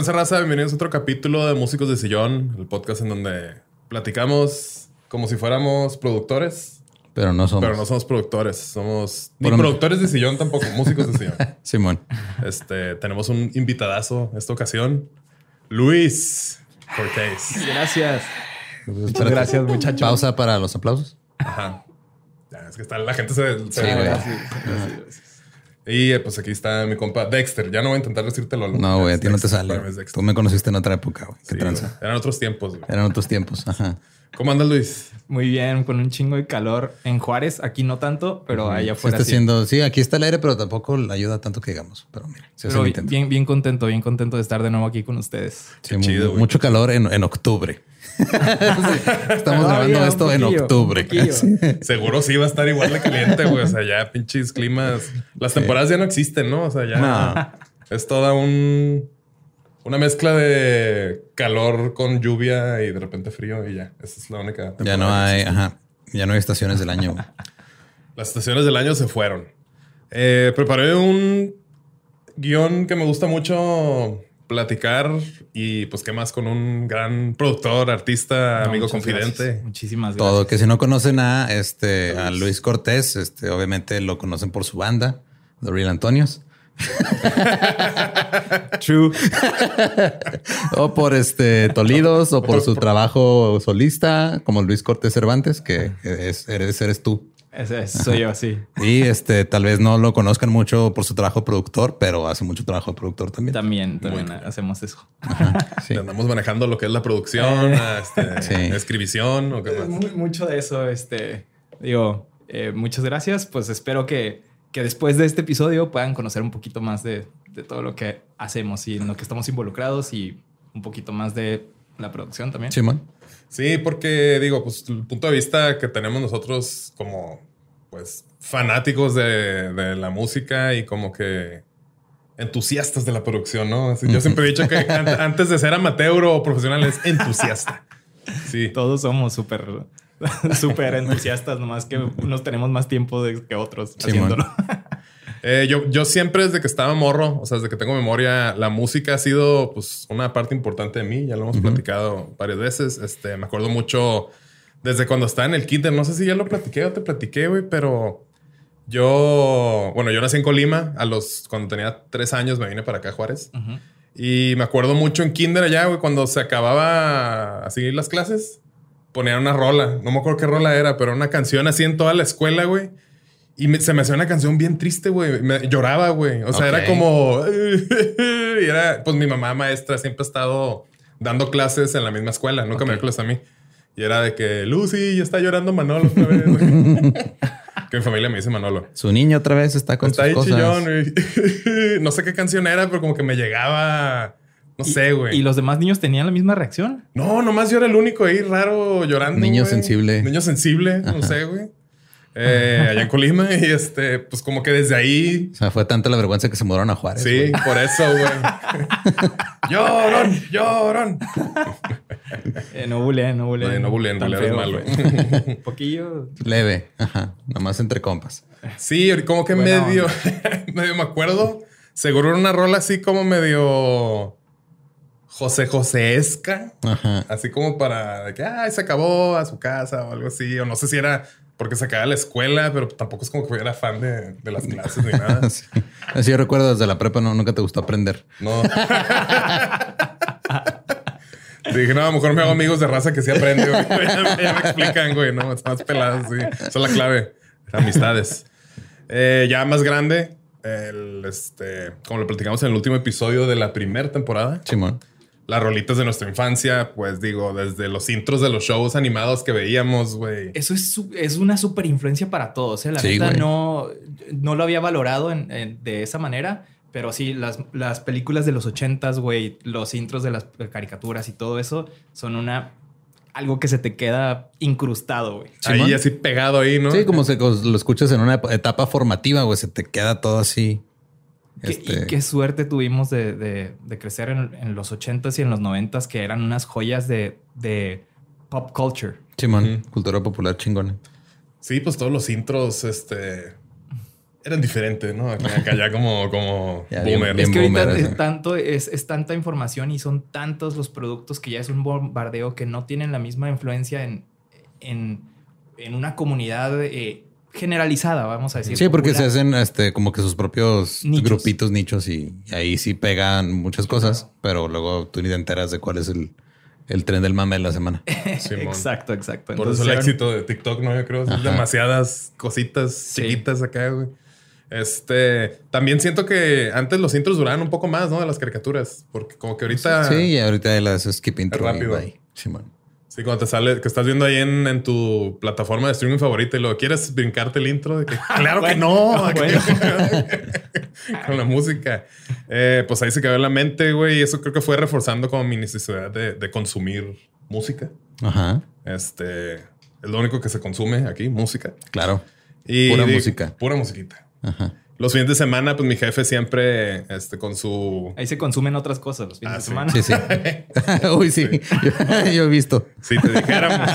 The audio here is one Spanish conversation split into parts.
Tranza raza? Bienvenidos a otro capítulo de Músicos de Sillón, el podcast en donde platicamos como si fuéramos productores. Pero no somos. Pero no somos productores, somos ni productores de sillón tampoco, músicos de sillón. Simón. Este, tenemos un invitadazo esta ocasión, Luis Cortés. Gracias. Muchas gracias, muchachos. Pausa para los aplausos. Ajá. Ya, es que está, la gente se. se- Y eh, pues aquí está mi compa Dexter. Ya no voy a intentar decírtelo. No, güey, a ti no te sale. Tú me conociste en otra época, güey. Qué Sí, tranza. Eran otros tiempos. güey. Eran otros tiempos. Ajá. ¿Cómo andas, Luis? Muy bien, con un chingo de calor en Juárez. Aquí no tanto, pero allá Sí afuera está sí. haciendo, sí, aquí está el aire, pero tampoco ayuda tanto que digamos. Pero mira, se hace Pero bien, bien, contento, bien contento de estar de nuevo aquí con ustedes. Sí, Qué mu- chido, güey. mucho calor en, en octubre. Estamos grabando esto en poquillo, octubre. poquillo. Sí. Seguro sí va a estar igual de caliente, güey. O sea, ya pinches climas. Las temporadas ya no existen, ¿no? O sea, ya No. es toda un una mezcla de calor con lluvia y de repente frío y ya. Esa es la única. Ya no hay, ajá, ya no hay estaciones del año. Las estaciones del año se fueron. Eh, preparé un guion que me gusta mucho platicar y pues qué más con un gran productor, artista, No, amigo confidente. gracias. Muchísimas gracias. Todo que si no conocen a este a Luis Cortés, este obviamente lo conocen por su banda, The Real Antonios. True. o por este Tolidos o por su trabajo solista como Luis Cortés Cervantes, que es, eres, eres tú. Ese es- soy yo, sí. Y este tal vez no lo conozcan mucho por su trabajo productor, pero hace mucho trabajo de productor también. También, también hacemos eso. Sí. Andamos manejando lo que es la producción, Eh. este, Sí. escribición o qué más. Mu- mucho de eso, este, digo, eh, muchas gracias. Pues espero que, que después de este episodio puedan conocer un poquito más de, de todo lo que hacemos y en lo que estamos involucrados y un poquito más de la producción también. Simón. Sí, porque digo, pues el punto de vista que tenemos nosotros como pues fanáticos de, de la música y como que entusiastas de la producción, ¿no? Así, Yo siempre he dicho que an- antes de ser amateur o profesional es entusiasta. Sí. Todos somos súper súper entusiastas, nomás que unos tenemos más tiempo de- que otros Sí, haciéndolo. Eh, yo, yo siempre desde que estaba morro, o sea, desde que tengo memoria, la música ha sido pues una parte importante de mí. Ya lo hemos platicado varias veces. Este, me acuerdo mucho desde cuando estaba en el kinder. No sé si ya lo platiqué o te platiqué, güey, pero yo, bueno, yo nací en Colima. A los, cuando tenía tres años me vine para acá a Juárez. Ujú. Y me acuerdo mucho en kinder allá, güey, cuando se acababa así las clases, ponían una rola. No me acuerdo qué rola era, pero una canción así en toda la escuela, güey. Y me- se me hacía una canción bien triste, güey. Me- Lloraba, güey. O sea, era como... y era, pues mi mamá maestra siempre ha estado dando clases en la misma escuela. Nunca me dio clases a mí. Y era de que, Lucy, ya está llorando Manolo otra vez. que mi familia me dice Manolo. Su niño otra vez está con Está sus ahí cosas. chillón, güey. no sé qué canción era, pero como que me llegaba... No sé, güey. ¿Y los demás niños tenían la misma reacción? No, nomás yo era el único ahí raro llorando. Niño sensible. Niño sensible, no sé, güey. Eh, allá en Colima y este, pues como que desde ahí. O sea, fue tanta la vergüenza que se mudaron a Juárez. Sí, por eso, güey. llorón, llorón. Eh, no buleen, no buleen. No, no buleen, bulear es malo. güey. Un poquillo. Leve. Ajá. Nomás entre compas. Sí, como que medio, medio me acuerdo. Seguro era una rola así como medio José Joséesca. Ajá. Así como para que ay, se acabó a su casa o algo así. O no sé si era porque se acababa la escuela, pero tampoco es como que era fan de, de las clases ni nada. Así. Así yo recuerdo desde la prepa, no, nunca te gustó aprender. No. Dije, no, a lo mejor me hago amigos de raza que sí aprende, güey. Ya, me- ya me explican, güey, no, están más pelados, sí. Esa es la clave. Amistades. Eh, ya más grande, el, este, como lo platicamos en el último episodio de la primera temporada, Simón. Las rolitas de nuestra infancia, pues digo, desde los intros de los shows animados que veíamos, güey. Eso es, es una súper influencia para todos. ¿eh? La Sí, neta no, no lo había valorado en- en- de esa manera, pero sí, las, las películas de los ochentas, güey, los intros de las caricaturas y todo eso son una algo que se te queda incrustado, güey. Ahí así pegado ahí, ¿no? Sí, como se lo escuchas en una etapa formativa, güey, se te queda todo así. Qué- Este, Y qué suerte tuvimos de, de- de crecer en, en los ochentas y en los noventas, que eran unas joyas de, de pop culture. Simón, Ujú. cultura popular chingona. Sí, pues todos los intros, este, eran diferentes, ¿no? Acá, acá ya como, como Ya, boomer. bien Es que ahorita boomer, es, tanto, es, es tanta información y son tantos los productos que ya es un bombardeo que no tienen la misma influencia en, en, en una comunidad eh, generalizada, vamos a decir. Sí, porque se hacen este como que sus propios Nichos. grupitos, nichos y, y ahí sí pegan muchas cosas, pero luego tú ni te enteras de cuál es el, el tren del mame de la semana. Exacto, exacto. Por Entonces eso el éxito de TikTok, ¿no? Yo creo que demasiadas cositas Sí. chiquitas acá, güey. Este, también siento que antes los intros duraban un poco más, ¿no? De las caricaturas, porque como que ahorita... Sí, y ahorita las skip intro y rápido. Simón. Sí, cuando te sale, que estás viendo ahí en, en tu plataforma de streaming favorita y lo quieres brincarte el intro de que claro que no, bueno. con la música. Eh, pues ahí se quedó en la mente, güey. Y eso creo que fue reforzando como mi necesidad de, de consumir música. Ajá, Este es lo único que se consume aquí, música. claro. Y Pura música. Pura musiquita. Ajá. Los fines de semana, pues mi jefe siempre, este, con su Ahí se consumen otras cosas los fines Ah, de sí. semana. Sí, sí. Uy, sí. Yo, yo he visto. Si te dijéramos.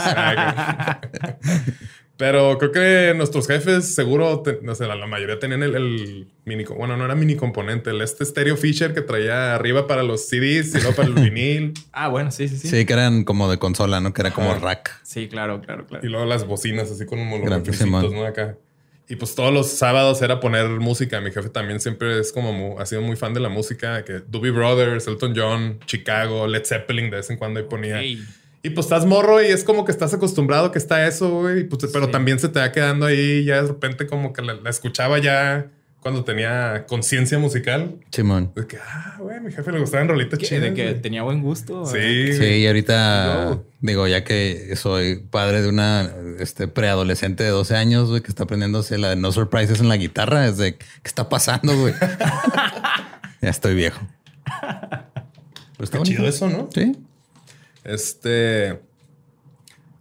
Pero creo que nuestros jefes seguro, no sé, la, la mayoría tenían el, el mini, bueno, no era mini componente, el este stereo Fisher que traía arriba para los CDs y luego para el vinil Ah, bueno, sí, sí, sí. Sí, que eran como de consola, ¿no? Que era como rack. Sí, claro, claro, claro. y luego las bocinas así con refricitos, Simón. ¿no? Acá. Y pues todos los sábados era poner música. Mi jefe también siempre es como, ha sido muy fan de la música, que Doobie Brothers, Elton John, Chicago, Led Zeppelin, de vez en cuando ahí ponía. Y pues estás morro y es como que estás acostumbrado que está eso, güey. Pues, pero Sí. también se te va quedando ahí ya de repente como que la, la escuchaba ya cuando tenía conciencia musical. Simón. De que, ah, güey, mi jefe le gustaban rolitas chidas. de que tenía buen gusto. Sí. Sí, y ahorita digo, ya que soy padre de una este, preadolescente de 12 años, güey, que está aprendiéndose la de No Surprises en la guitarra, es de ¿qué está pasando, güey? ya estoy viejo. Pero está Qué chido eso, ¿no? Sí. Este.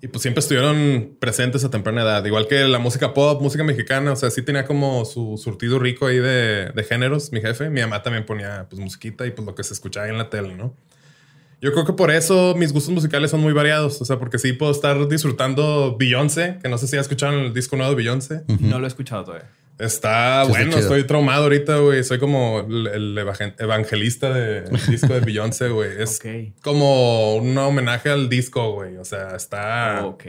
Y pues siempre estuvieron presentes a temprana edad. Igual que la música pop, música mexicana. O sea, sí tenía como su surtido rico ahí de, de géneros, mi jefe. Mi mamá también ponía pues musiquita y pues lo que se escuchaba ahí en la tele, ¿no? Yo creo que por eso mis gustos musicales son muy variados. O sea, porque sí puedo estar disfrutando Beyoncé, que no sé si ya escucharon el disco nuevo de Beyoncé. No lo he escuchado todavía. Está Sí, bueno, estoy traumado ahorita, güey. Soy como el, el evange- evangelista del disco de Beyoncé, güey. Es Ok. como un homenaje al disco, güey. O sea, está... Ok,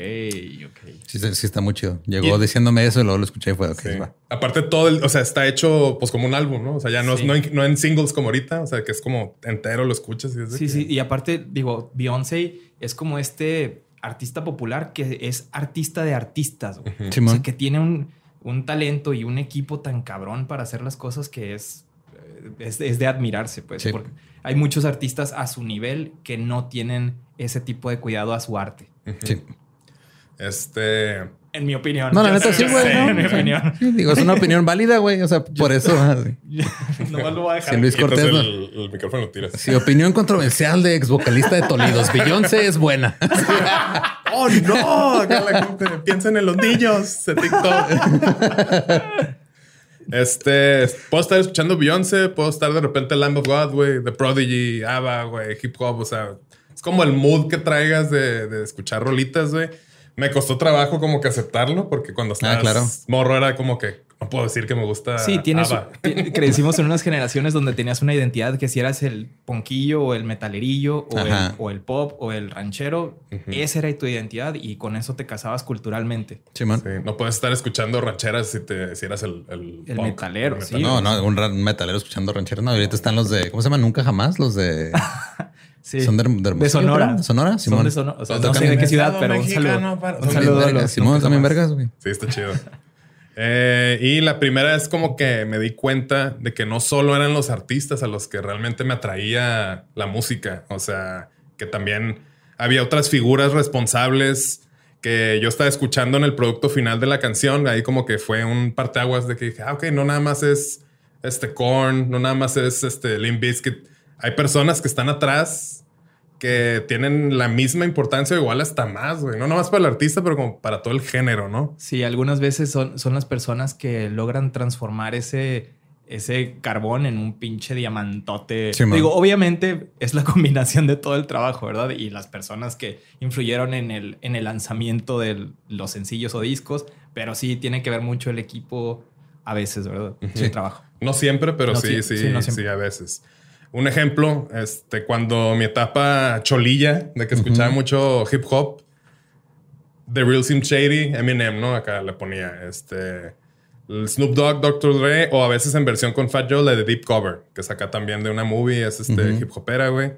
ok. Sí, sí, está muy chido. Llegó diciéndome eso y luego lo escuché y fue, ok, Sí. va. Aparte todo, el, o sea, está hecho pues como un álbum, ¿no? O sea, ya no, es- Sí. no, en, no en singles como ahorita, o sea, que es como entero lo escuchas y es de Sí, que- sí. Y aparte, digo, Beyoncé es como este artista popular que es artista de artistas. güey. O sea, que tiene un, un talento y un equipo tan cabrón para hacer las cosas que es, eh, es, es de admirarse, pues. Sí. Porque hay muchos artistas a su nivel que no tienen ese tipo de cuidado a su arte. Sí. Este... En mi opinión. No, la neta sí, güey. ¿no? En mi opinión. Sí, digo, es una opinión válida, güey. O sea, por eso. Nomás lo voy a dejar. Sí, Luis Cortés, ¿no? el, el micrófono lo tiras. Sí, opinión controversial de ex vocalista de Tolidos. Beyoncé es buena. ¡Oh, no! Acá la gente piensa en los niños de TikTok. Este, puedo estar escuchando Beyoncé, puedo estar de repente Lamb of God, güey, The Prodigy, ABBA, güey, hip hop, o sea, es como el mood que traigas de, de escuchar rolitas, güey. Me costó trabajo como que aceptarlo, porque cuando estabas claro. morro era como que no puedo decir que me gusta Sí, tienes, crecimos en unas generaciones donde tenías una identidad que si eras el ponquillo o el metalerillo o, el, o el pop o el ranchero, esa era tu identidad y con eso te casabas culturalmente. Sí, no puedes estar escuchando rancheras si, te, si eras el, el, El punk, metalero, sí. No, no, un metalero escuchando rancheros. No, ahorita están los de, ¿cómo se llama? Nunca jamás. Los de. Sí. Son de, de, De Sonora. Sonora, Son Simón. de Sonora. O sea, no sé de qué ciudad, pero un saludo. para- Un son saludo a los Simón, también vergas, güey. Sí, está chido. Eh, y la primera es como que me di cuenta de que no solo eran los artistas a los que realmente me atraía la música, o sea, que también había otras figuras responsables que yo estaba escuchando en el producto final de la canción. Ahí como que fue un parteaguas de que dije, ah, ok, no nada más es este Korn, no nada más es este Limp Bizkit. Hay personas que están atrás que tienen la misma importancia, o igual hasta más, güey. No nomás para el artista, pero como para todo el género, ¿no? Sí, algunas veces son, son las personas que logran transformar ese, ese carbón en un pinche diamantote. Sí. Digo, obviamente es la combinación de todo el trabajo, ¿verdad? Y las personas que influyeron en el, en el lanzamiento de los sencillos o discos, pero sí tiene que ver mucho el equipo a veces, ¿verdad? Sí. El trabajo. No siempre, pero No, sí, sí, sí, no a veces. Un ejemplo, este, cuando mi etapa cholilla, de que escuchaba mucho hip hop, The Real Sim Shady, Eminem, ¿no? Acá le ponía este el Snoop Dogg, Dr. Dre, o a veces en versión con Fat Joe, la de Deep Cover, que es acá también de una movie, es este hip hopera, güey.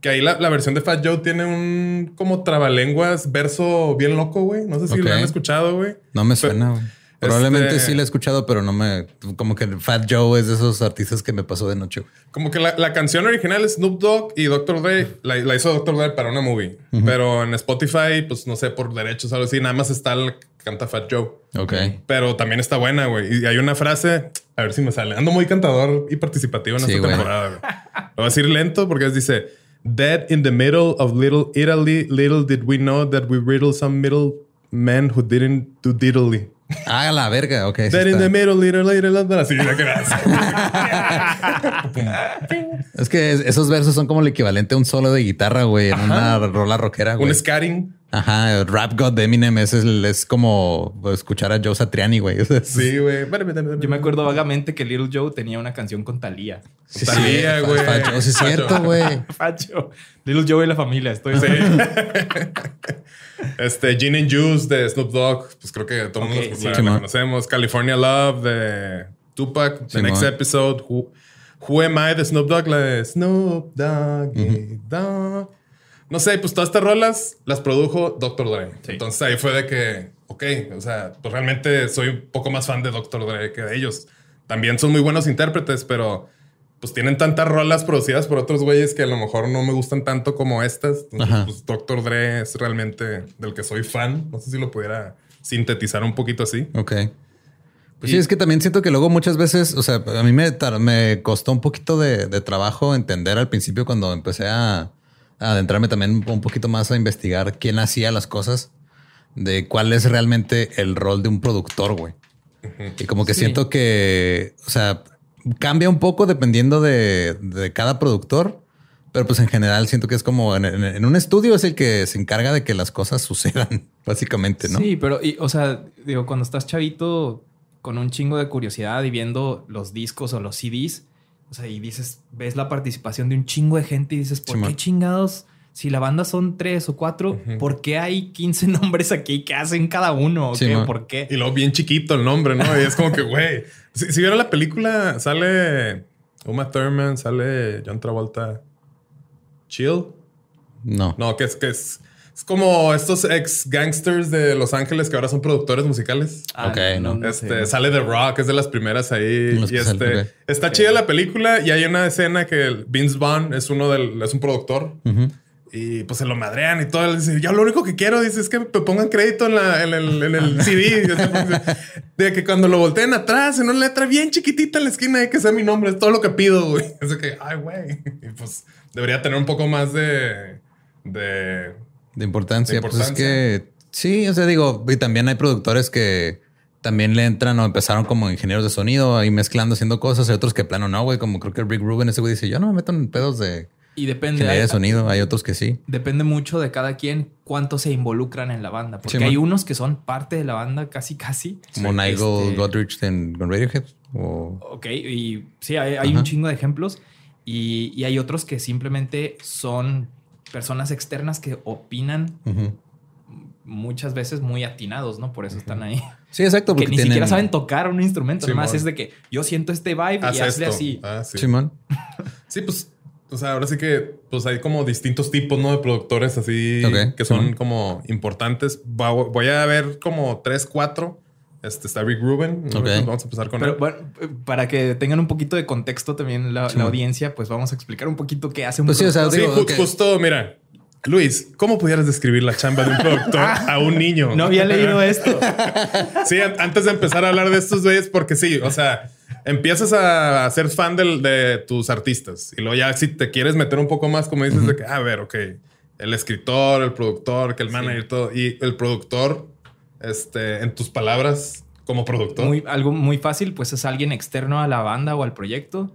Que ahí la, la versión de Fat Joe tiene un como trabalenguas verso bien loco, güey. No sé si Ok. lo han escuchado, güey. No me suena, güey. Probablemente Este- sí la he escuchado, pero no me. Como que Fat Joe es de esos artistas que me pasó de noche. Como que la, la canción original es Snoop Dogg y Dr. Dre. La, la hizo Dr. Dre para una movie. Pero en Spotify, pues no sé, por derechos algo así, nada más está el canta Fat Joe. Ok. Pero también está buena, güey. Y hay una frase, a ver si me sale. Ando muy cantador y participativo en Sí, esta güey. temporada, güey. Lo voy a decir lento porque es, dice: Dead in the middle of little Italy, little did we know that we riddle some middle men who didn't do diddly. Ah, la verga. Ok. sí Dead in the middle, little, little, little. Así. Es que es- esos versos son como el equivalente a un solo de guitarra, güey, en una rola rockera, güey. Un scatting. Ajá, el Rap God de Eminem es, el- es como escuchar a Joe Satriani, güey. Sí, güey. Yo me acuerdo vagamente que Little Joe tenía una canción con Thalía. Sí, Talía, sí, güey. Fat Joe, sí es cierto, güey. Facho. Little Joe y la familia. Estoy Sí. Este Gin and Juice de Snoop Dogg, pues creo que todo el Ok, mundo sí. la- conocemos. California Love de Tupac, The. Next Episode, Who, Who Am I de Snoop Dogg, la de Snoop Dogg, Dogg. No sé, pues todas estas rolas las produjo Dr. Dre. Sí. Entonces ahí fue de que, ok, o sea, pues realmente soy un poco más fan de Dr. Dre que de ellos. También son muy buenos intérpretes, pero pues tienen tantas rolas producidas por otros güeyes que a lo mejor no me gustan tanto como estas. Entonces, pues Dr. Dre es realmente del que soy fan. No sé si lo pudiera sintetizar un poquito así. Ok. Pues Y- sí, es que también siento que luego muchas veces, o sea, a mí me, me costó un poquito de, de trabajo entender al principio cuando empecé a, a adentrarme también un poquito más a investigar quién hacía las cosas, de cuál es realmente el rol de un productor, güey. Y como que Sí. siento que, o sea, cambia un poco dependiendo de, de cada productor, Pero pues en general siento que es como en, en- en un estudio es el que se encarga de que las cosas sucedan, básicamente, ¿no? Sí, pero, y, o sea, digo, cuando estás chavito con un chingo de curiosidad y viendo los discos o los CDs, o sea, y dices, ves la participación de un chingo de gente y dices, ¿por qué chingados? Si la banda son tres o cuatro, Ujú. ¿por qué hay 15 nombres aquí? ¿Qué hacen cada uno? ¿O qué? ¿Por qué? Y luego bien chiquito el nombre, ¿no? Y es como que, güey. Si, si vieron la película, sale Uma Thurman, sale John Travolta. Chill. No. No, que es que es, es como estos ex gangsters de Los Ángeles que ahora son productores musicales. Ah, Ok, no. Este, sé. sale The Rock, es de las primeras ahí. Los y salen, este, está chida la película y hay una escena que el Vince Vaughn es uno del, es un productor. Y pues se lo madrean y todo. Dice, yo lo único que quiero, dice, es que me pongan crédito en, la, en el, en el CD. De que cuando lo volteen atrás, en una letra bien chiquitita en la esquina, hay que sea mi nombre. Es todo lo que pido, güey. Que, ay, güey. Y pues debería tener un poco más de... de De importancia. De Pues es importancia. que sí, o sea, digo, y también hay productores que también le entran o empezaron como ingenieros de sonido ahí mezclando, haciendo cosas. Hay otros que plano no, güey. Como creo que Rick Rubin, ese güey dice, yo no me meto en pedos de Y depende. ingeniería de hay- sonido. Hay otros que sí. Depende mucho de cada quien cuánto se involucran en la banda. Porque Sí, hay man. unos que son parte de la banda casi, casi. Como Nigel Este, Godrich en, con Radiohead. O... Ok, y sí, hay, hay un chingo de ejemplos. Y, y hay otros que simplemente son personas externas que opinan muchas veces muy atinados, ¿no? Por eso están ahí. Sí, exacto. que Porque ni tienen... siquiera saben tocar un instrumento. Simón. Nomás es de que yo siento este vibe y haz hazle esto. así. Ah, sí. Simón. Sí, pues, o sea, ahora sí que pues hay como distintos tipos, ¿no? De productores así que son como importantes. Voy a ver como tres, cuatro. Este está Rick Rubin. Ok. Vamos a empezar con Pero él. bueno, para que tengan un poquito de contexto también la, audiencia, pues vamos a explicar un poquito qué hace un Pues sí, o sea. Sí, justo, mira. Luis, ¿cómo pudieras describir la chamba de un productor a un niño? No había leído esto. Sí, an- antes de empezar a hablar de estos güeyes, porque sí, o sea, empiezas a ser fan del- de tus artistas y luego ya si te quieres meter un poco más, como dices, de que, a ver, ok, el escritor, el productor, que el manager, todo, y el productor, este, en tus palabras, como productor. Muy, algo muy fácil, pues es alguien externo a la banda o al proyecto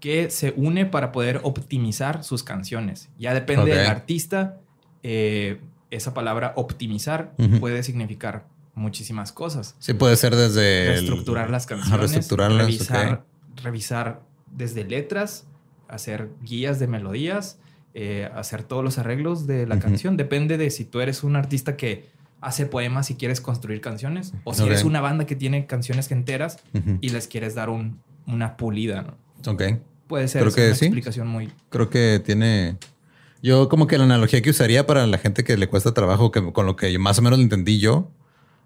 que se une para poder optimizar sus canciones. Ya depende del artista. eh, esa palabra optimizar puede significar muchísimas cosas. Sí, puede ser desde... el- Reestructurar las canciones, reestructurarlas, revisar, revisar desde letras, hacer guías de melodías, eh, hacer todos los arreglos de la canción. Depende de si tú eres un artista que hace poemas y quieres construir canciones, o si eres una banda que tiene canciones enteras y les quieres dar un- una pulida, ¿no? Ok. Puede ser Creo que una sí. explicación muy... Creo que tiene. Yo, como que la analogía que usaría para la gente que le cuesta trabajo, que con lo que yo más o menos lo entendí yo,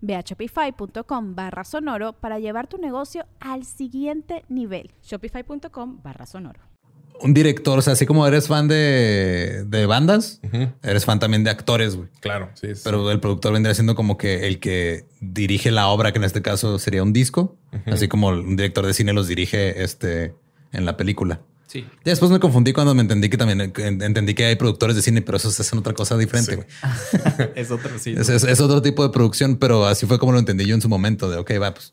Ve a shopify.com barra sonoro para llevar tu negocio al siguiente nivel. Shopify.com barra sonoro. un director, o sea, así como eres fan de, de bandas, eres fan también de actores, güey. Claro, sí. sí. Pero el productor vendría siendo como que el que dirige la obra, que en este caso sería un disco, así como un director de cine los dirige este, en la película. Sí. Ya después me confundí cuando me entendí que también entendí que hay productores de cine, pero esos hacen otra cosa diferente. Sí. es otro, sí. Es, es- es otro tipo de producción, pero así fue como lo entendí yo en su momento de, ok, va, pues,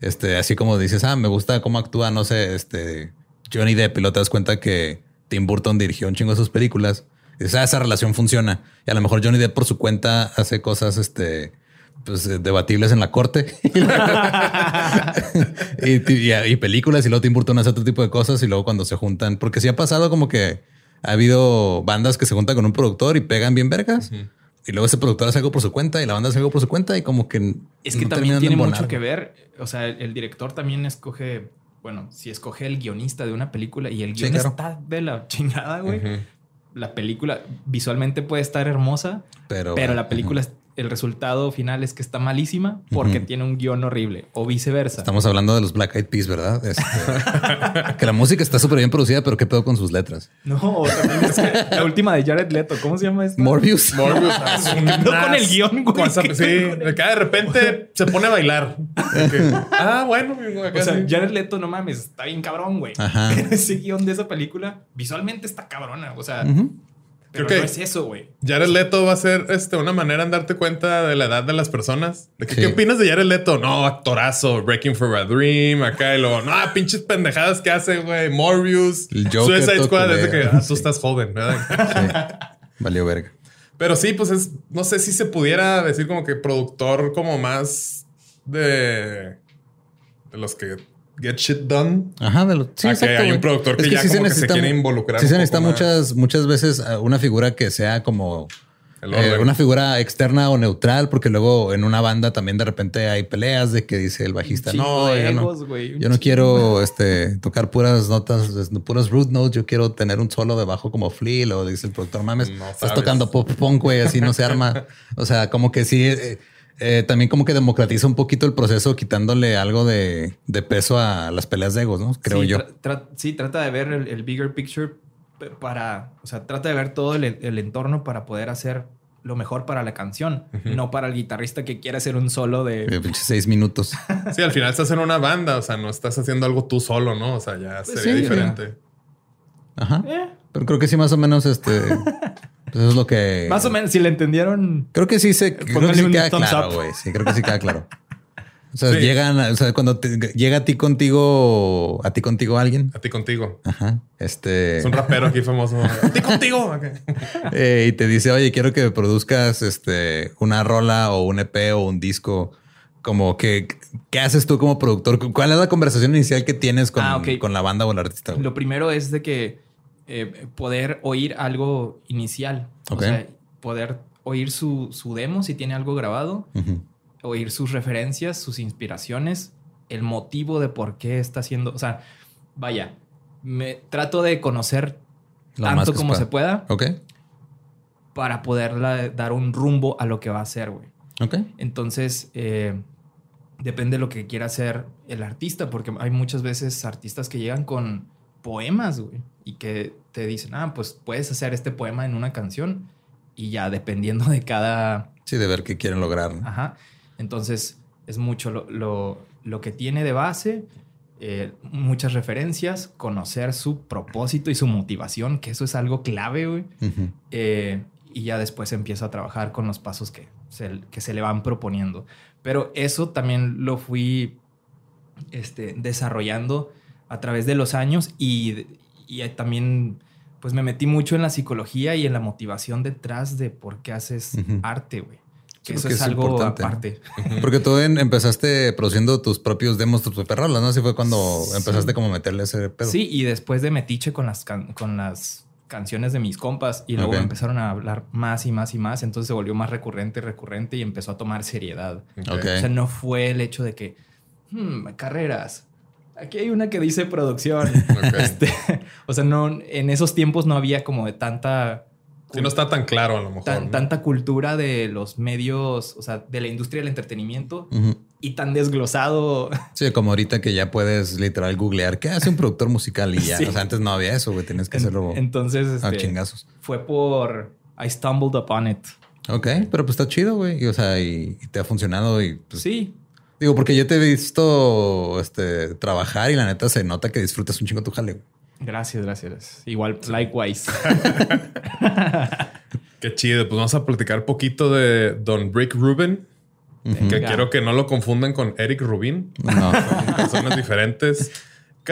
este, así como dices, ah, me gusta cómo actúa, no sé, este, Johnny Depp y luego te das cuenta que Tim Burton dirigió un chingo de sus películas. Y dices, ah, esa relación funciona. Y a lo mejor Johnny Depp por su cuenta hace cosas, este, pues eh, debatibles en la corte y, y- y películas y luego Tim Burton hace otro tipo de cosas y luego cuando se juntan, porque sí ha pasado como que ha habido bandas que se juntan con un productor y pegan bien vergas y luego ese productor hace algo por su cuenta y la banda hace algo por su cuenta y como que es que también tiene mucho que ver. O sea, el, director también escoge, bueno, si escoge el guionista de una película y el guion está de la chingada, güey. La película visualmente puede estar hermosa, pero, pero la película el resultado final es que está malísima porque tiene un guion horrible o viceversa. Estamos hablando de los Black Eyed Peas, ¿verdad? Este, que la música está súper bien producida, pero qué pedo con sus letras. No, también es que la última de Jared Leto, ¿cómo se llama esto? Morbius. Morbius. no con el guion, güey. sí, de repente se pone a bailar. ah, bueno. o sea, Jared Leto, no mames, está bien cabrón, güey. Ajá. Ese guion de esa película visualmente está cabrona. O sea, pero Creo no es eso, güey. Jared Leto va a ser este, una manera de darte cuenta de la edad de las personas. De ¿Qué opinas de Jared Leto? No, actorazo, Breaking for a Dream, acá y luego, no, pinches pendejadas que hace, güey. Morbius, Suicide Squad. Desde que ah, tú estás joven, ¿verdad? Sí. Valió verga. Pero sí, pues es, no sé si se pudiera decir como que productor como más de, de los que Get Shit Done. Ajá, de lo, sí, exacto, hay un productor que, ya como que se quiere involucrar. Sí, se necesita muchas, muchas veces eh, una figura que sea como eh, una figura externa o neutral, porque luego en una banda también de repente hay peleas de que dice el bajista, no, yo no, yo no quiero este, tocar puras notas, puras root notes, yo quiero tener un solo debajo como Flea, o dice el productor, mames, estás tocando pop punk, güey, así no se arma. O sea, como que sí... Eh, eh, también como que democratiza un poquito el proceso, quitándole algo de, peso a las peleas de egos, ¿no? Creo yo. sí, trata de ver el, bigger picture para, o sea, trata de ver todo el, entorno para poder hacer lo mejor para la canción, no para el guitarrista que quiere hacer un solo de... de seis minutos. sí, al final estás en una banda, o sea, no estás haciendo algo tú solo, ¿no? O sea, ya pues sería diferente. Ajá. Eh. Pero creo que sí, más o menos, este... Pues eso es lo que. Más o menos, si le entendieron. Creo que sí se. Creo que sí queda claro, güey. Sí, creo que sí queda claro. O sea, llegan, o sea, cuando llega a ti contigo, a ti contigo alguien. A ti contigo. Ajá. Este. Es un rapero aquí famoso. a ti contigo. Eh, y te dice, oye, quiero que produzcas este, una rola o un EP o un disco. Como que, ¿qué haces tú como productor? ¿Cuál es la conversación inicial que tienes con, ah, con la banda o el artista? Lo primero es de que eh, poder oír algo inicial. O sea, poder oír su, demo si tiene algo grabado, oír sus referencias, sus inspiraciones, el motivo de por qué está haciendo. O sea, vaya, me trato de conocer tanto como se pueda. Ok. Para poder dar un rumbo a lo que va a hacer, güey. Ok. Entonces, eh, depende de lo que quiera hacer el artista, porque hay muchas veces artistas que llegan con poemas, güey y que te dicen, ah, pues puedes hacer este poema en una canción y ya dependiendo de cada... Sí, de ver qué quieren lograr. Ajá. Entonces es mucho lo, lo, que tiene de base, eh, muchas referencias, conocer su propósito y su motivación, que eso es algo clave, güey. Eh, y ya después empieza a trabajar con los pasos que se, que se le van proponiendo. Pero eso también lo fui este, desarrollando a través de los años y, y también pues me metí mucho en la psicología y en la motivación detrás de por qué haces arte, güey. eso es, algo aparte. Porque tú empezaste produciendo tus propios demos, tus propias rolas, ¿no? Así fue cuando empezaste como a meterle ese pedo. Sí, y después de metiche con las, con las canciones de mis compas y luego empezaron a hablar más y más y más, entonces se volvió más recurrente y recurrente y empezó a tomar seriedad. O sea, no fue el hecho de que, hmm, carreras, Aquí hay una que dice producción. Este, o sea, no, en esos tiempos no había como de tanta. Sí, no está tan claro a lo mejor. Tanta cultura de los medios, o sea, de la industria del entretenimiento y tan desglosado. Sí, como ahorita que ya puedes literal googlear qué hace un productor musical y ya. O sea, antes no había eso, güey. Tienes que hacerlo Entonces, a este, chingazos. Fue por I stumbled upon it. Ok, pero pues está chido, güey. Y, o sea, y, te ha funcionado y pues, sí. Digo, porque yo te he visto este, trabajar y la neta se nota que disfrutas un chingo tu jale. Gracias, gracias. Igual, likewise. Qué chido. Pues vamos a platicar poquito de Don Brick Rubin. Que quiero que no lo confundan con Eric Rubin. No. Son personas diferentes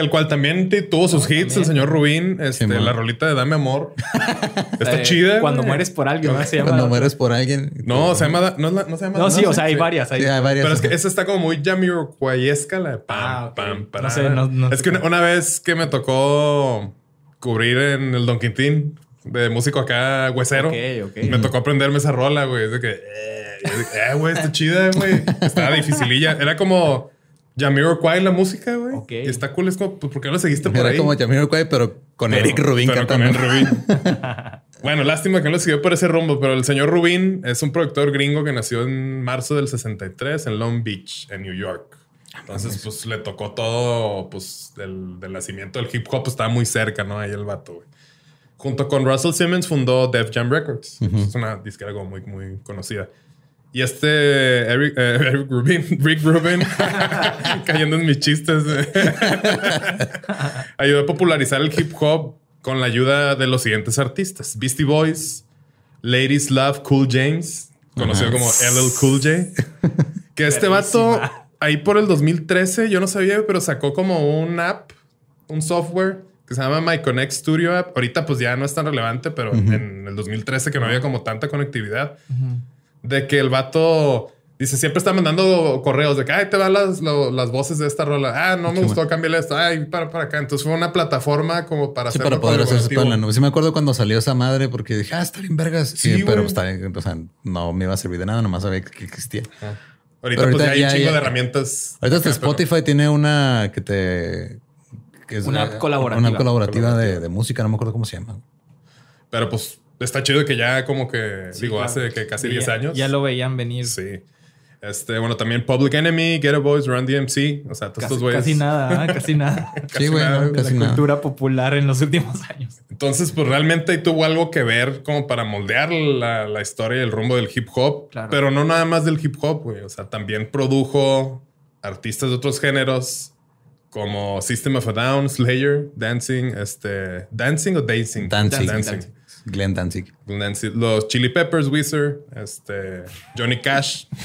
el cual también tuvo sus hits, el señor Rubín, este, la rolita de Dame Amor. Está chida. Cuando mueres por alguien, ¿no? Se llama... Cuando mueres por alguien. No, se llama. No, no se llama. No, sí, o sea, hay varias. Hay... varias. Pero es que esa está como muy Jamiroquaiesca, la de pam, ah, pam, pam. No sé, no, Es que una, vez que me tocó cubrir en el Don Quintín, de músico acá huesero. Ok, ok. Me tocó aprenderme esa rola, güey. Es de que, eh, yo de que, eh, güey, está chida, güey. Estaba dificililla. Era como Jamiroquai la música, güey. Y está cool. Es como, pues, ¿por qué no lo seguiste por Era ahí? como Jamiroquai, pero con Pero- Eric Rubin pero con. Eric Rubin. bueno, lástima que no lo siguió por ese rumbo, pero el señor Rubin es un productor gringo que nació en marzo del 63 en Long Beach, en New York. Entonces, pues le tocó todo, pues, del, del nacimiento del hip hop, pues, estaba muy cerca, ¿no? Ahí el vato, güey. Junto con Russell Simmons fundó Def Jam Records. Es una disquera como muy, muy conocida. Y este Eric, eh, Eric Rubin, Rick Rubin, cayendo en mis chistes, ayudó a popularizar el hip hop con la ayuda de los siguientes artistas: Beastie Boys, Ladies Love Cool James, conocido como LL Cool J. Que este vato, ahí por el 2013, yo no sabía, pero sacó como un app, un software que se llama My Connect Studio App. Ahorita, pues ya no es tan relevante, pero en el 2013, que no había como tanta conectividad, de que el vato dice siempre está mandando correos de que ay te van las, lo- las voces de esta rola. Ah, no me gustó, cámbiale esto. Ay, para para acá. Entonces fue una plataforma como para Sí, para poder hacer eso colaborativo. en la nube. Sí, me acuerdo cuando salió esa madre porque dije, ah, está bien vergas. Sí, Sí, pero está bien, o sea, no me iba a servir de nada, nomás sabía que existía. Ahorita, pues ya hay ya- un chingo ya- de herramientas. Ahorita hasta acá, pero- Spotify tiene una que te... que es Una app colaborativa. Una app colaborativa, Colaborativa. De, de música, no me acuerdo cómo se llama. Pero pues está chido que ya como que, digo, claro. hace que casi Ya- 10 años. Ya lo veían venir. Sí. Este, bueno, también Public Enemy, Get Boys, Run DMC. O sea, todos Casi, estos güeyes. casi nada, ¿eh? casi nada. Casi sí, güey, nada. no, de casi la nada. cultura popular en los últimos años. Entonces, pues realmente tuvo algo que ver como para moldear la, la historia y el rumbo del hip hop. Claro. Pero no nada más del hip hop, güey. O sea, también produjo artistas de otros géneros como System of a Down, Slayer, Dancing, este... ¿Dancing o Dancing? Danzig. Dancing. Glenn Danzig. Dancing. Los Chili Peppers, Wizard, este... Johnny Cash.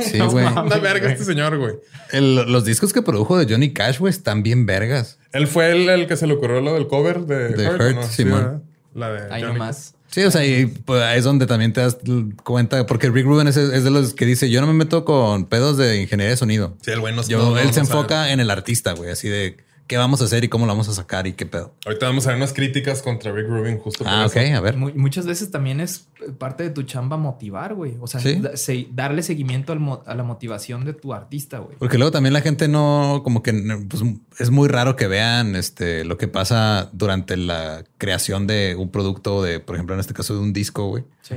Sí, güey. Anda verga este señor, güey. Los discos que produjo de Johnny Cash, güey, están bien vergas. Él fue el, el que se le ocurrió lo del cover de, De Hurt, Hurt, ¿no? Simón. ¿verdad? La de Ahí Johnny nomás. Sí, o sea, y pues, ahí es donde también te das cuenta, porque Rick Rubin es, es de los que dice, yo no me meto con pedos de ingeniería de sonido. Sí, el güey no- Yo, no- no- él no se sabe. enfoca en el artista, güey, así de qué vamos a hacer y cómo lo vamos a sacar y qué pedo. Ahorita vamos a ver unas críticas contra Rick Rubin justo por Ah, ok, eso. a ver. Mu- muchas veces también es parte de tu chamba motivar, güey. O sea, Sí. da- se- darle seguimiento al mo- a la motivación de tu artista, güey. Porque luego también la gente no, como que pues, es muy raro que vean este, lo que pasa durante la creación de un producto, de, por ejemplo, en este caso de un disco, güey. Sí.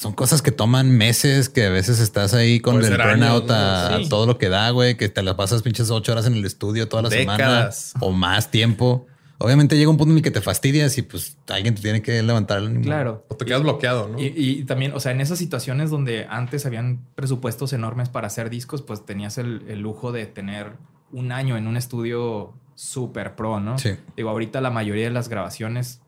Son cosas que toman meses, que a veces estás ahí con Puede el años, burnout ¿no? a, Sí. a todo lo que da, güey, que te la pasas pinches ocho horas en el estudio toda la Décadas. semana o más tiempo. Obviamente llega un punto en el que te fastidias y pues alguien te tiene que levantar el ánimo. Claro. O te quedas bloqueado, ¿no? Y, y también, o sea, en esas situaciones donde antes habían presupuestos enormes para hacer discos, pues tenías el, el lujo de tener un año en un estudio super pro, ¿no? Sí. Digo, ahorita la mayoría de las grabaciones,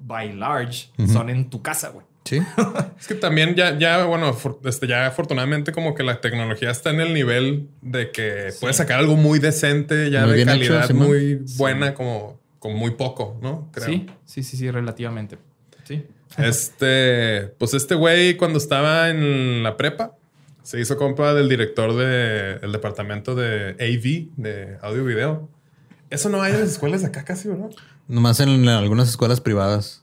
by large, son en tu casa, güey. Sí. Es que también ya, ya, bueno, este, ya afortunadamente como que la tecnología está en el nivel de que puedes sacar algo muy decente, ya Muy de hecho, calidad muy buena, como con muy poco, ¿no? Creo. Sí, sí, sí, sí, relativamente. Sí. Este, pues este güey cuando estaba en la prepa se hizo compa del director del departamento de AV, de audio y video. Eso no hay en las escuelas de acá casi, ¿verdad? Nomás en algunas escuelas privadas.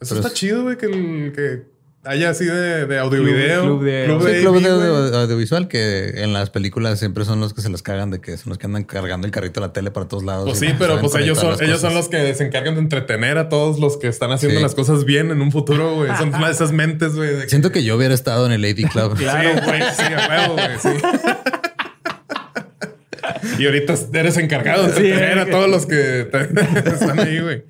Eso Pero está es- chido, güey, que, el- que haya así de, de audio y Club- video. club de- club Sí, de club de audio- audiovisual que en las películas siempre son los que se las cagan de que son los que andan cargando el carrito de la tele para todos lados. Pues sí, pero pues ellos son, ellos son los que se encargan de entretener a todos los que están haciendo Sí. las cosas bien en un futuro, güey. Son más esas mentes, güey. de Siento que yo hubiera estado en el AV Club. Claro, güey, sí, a huevo, güey, sí. Y ahorita eres encargado de Sí, entretener a eh. todos los que están ahí, güey.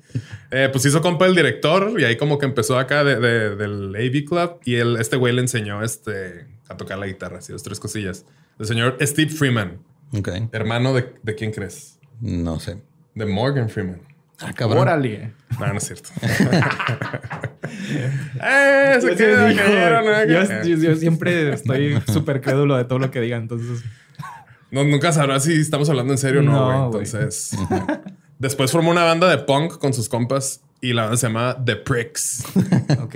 Eh, pues hizo compa el director y ahí como que empezó acá de- de- del AV Club y él, este güey le enseñó este, a tocar la guitarra, así, dos, tres cosillas. El señor Steve Freeman, Ok. hermano de, ¿de quién crees? No sé. De Morgan Freeman. Ah, cabrón. Órale. No, no es cierto. ¡Eh! Se Yo, queda, sí, cayeron, ¿no? yo- yo- yo siempre estoy súper crédulo de todo lo que digan, entonces... No, nunca sabrás si estamos hablando en serio o no, No, güey. güey. Entonces, después formó una banda de punk con sus compas y la banda se llama The Pricks. Ok.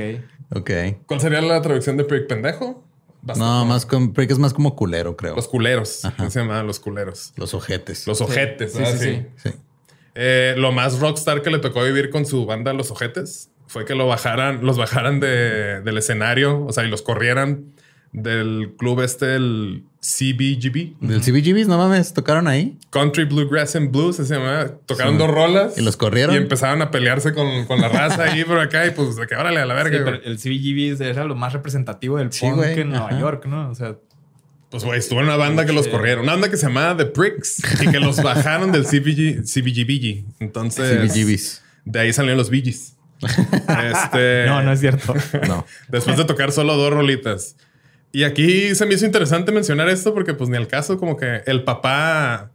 Ok. ¿Cuál sería la traducción de prick pendejo? Bastante. No, más con, porque es más como culero, creo. Los culeros. ¿Cómo se llamaban los culeros? Los ojetes. Los ojetes. Sí, ¿verdad? sí, sí. Sí. Eh, lo más rockstar que le tocó vivir con su banda Los Ojetes fue que lo bajaran, los bajaran de, del escenario, o sea, y los corrieran del club este, el CBGB. Del CBGB, no mames, tocaron ahí. Country Bluegrass and Blues, se llama. Tocaron dos rolas. Y los corrieron. Y empezaron a pelearse con, con la raza ahí por acá y pues de que órale a la verga. Sí, pero el CBGB era lo más representativo del Sí, punk güey. en Nueva Ajá. York, ¿no? O sea, Pues güey, estuvo en una banda que los corrieron. Una banda que se llamaba The Pricks y que los bajaron del CBG, CBGB. Entonces, CBGBs. de ahí salieron los Bee Este, no, no es cierto. No. Después de tocar solo dos rolitas. Y aquí se me hizo interesante mencionar esto porque pues ni al caso como que el papá...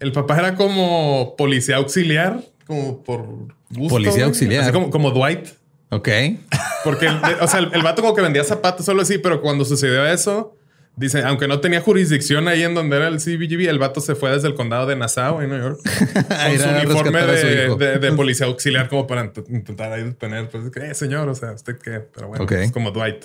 El papá era como policía auxiliar, como por gusto. Policía auxiliar. Así como, como Dwight. Ok. Porque, el, o sea, el, el vato como que vendía zapatos solo así, pero cuando sucedió eso, dice, aunque no tenía jurisdicción ahí en donde era el CBGB, el vato se fue desde el condado de Nassau en New York con su uniforme a su de, de- de policía auxiliar como para int- intentar ahí detener, pues, eh, señor, o sea, usted qué, pero bueno, Ok. es como Dwight.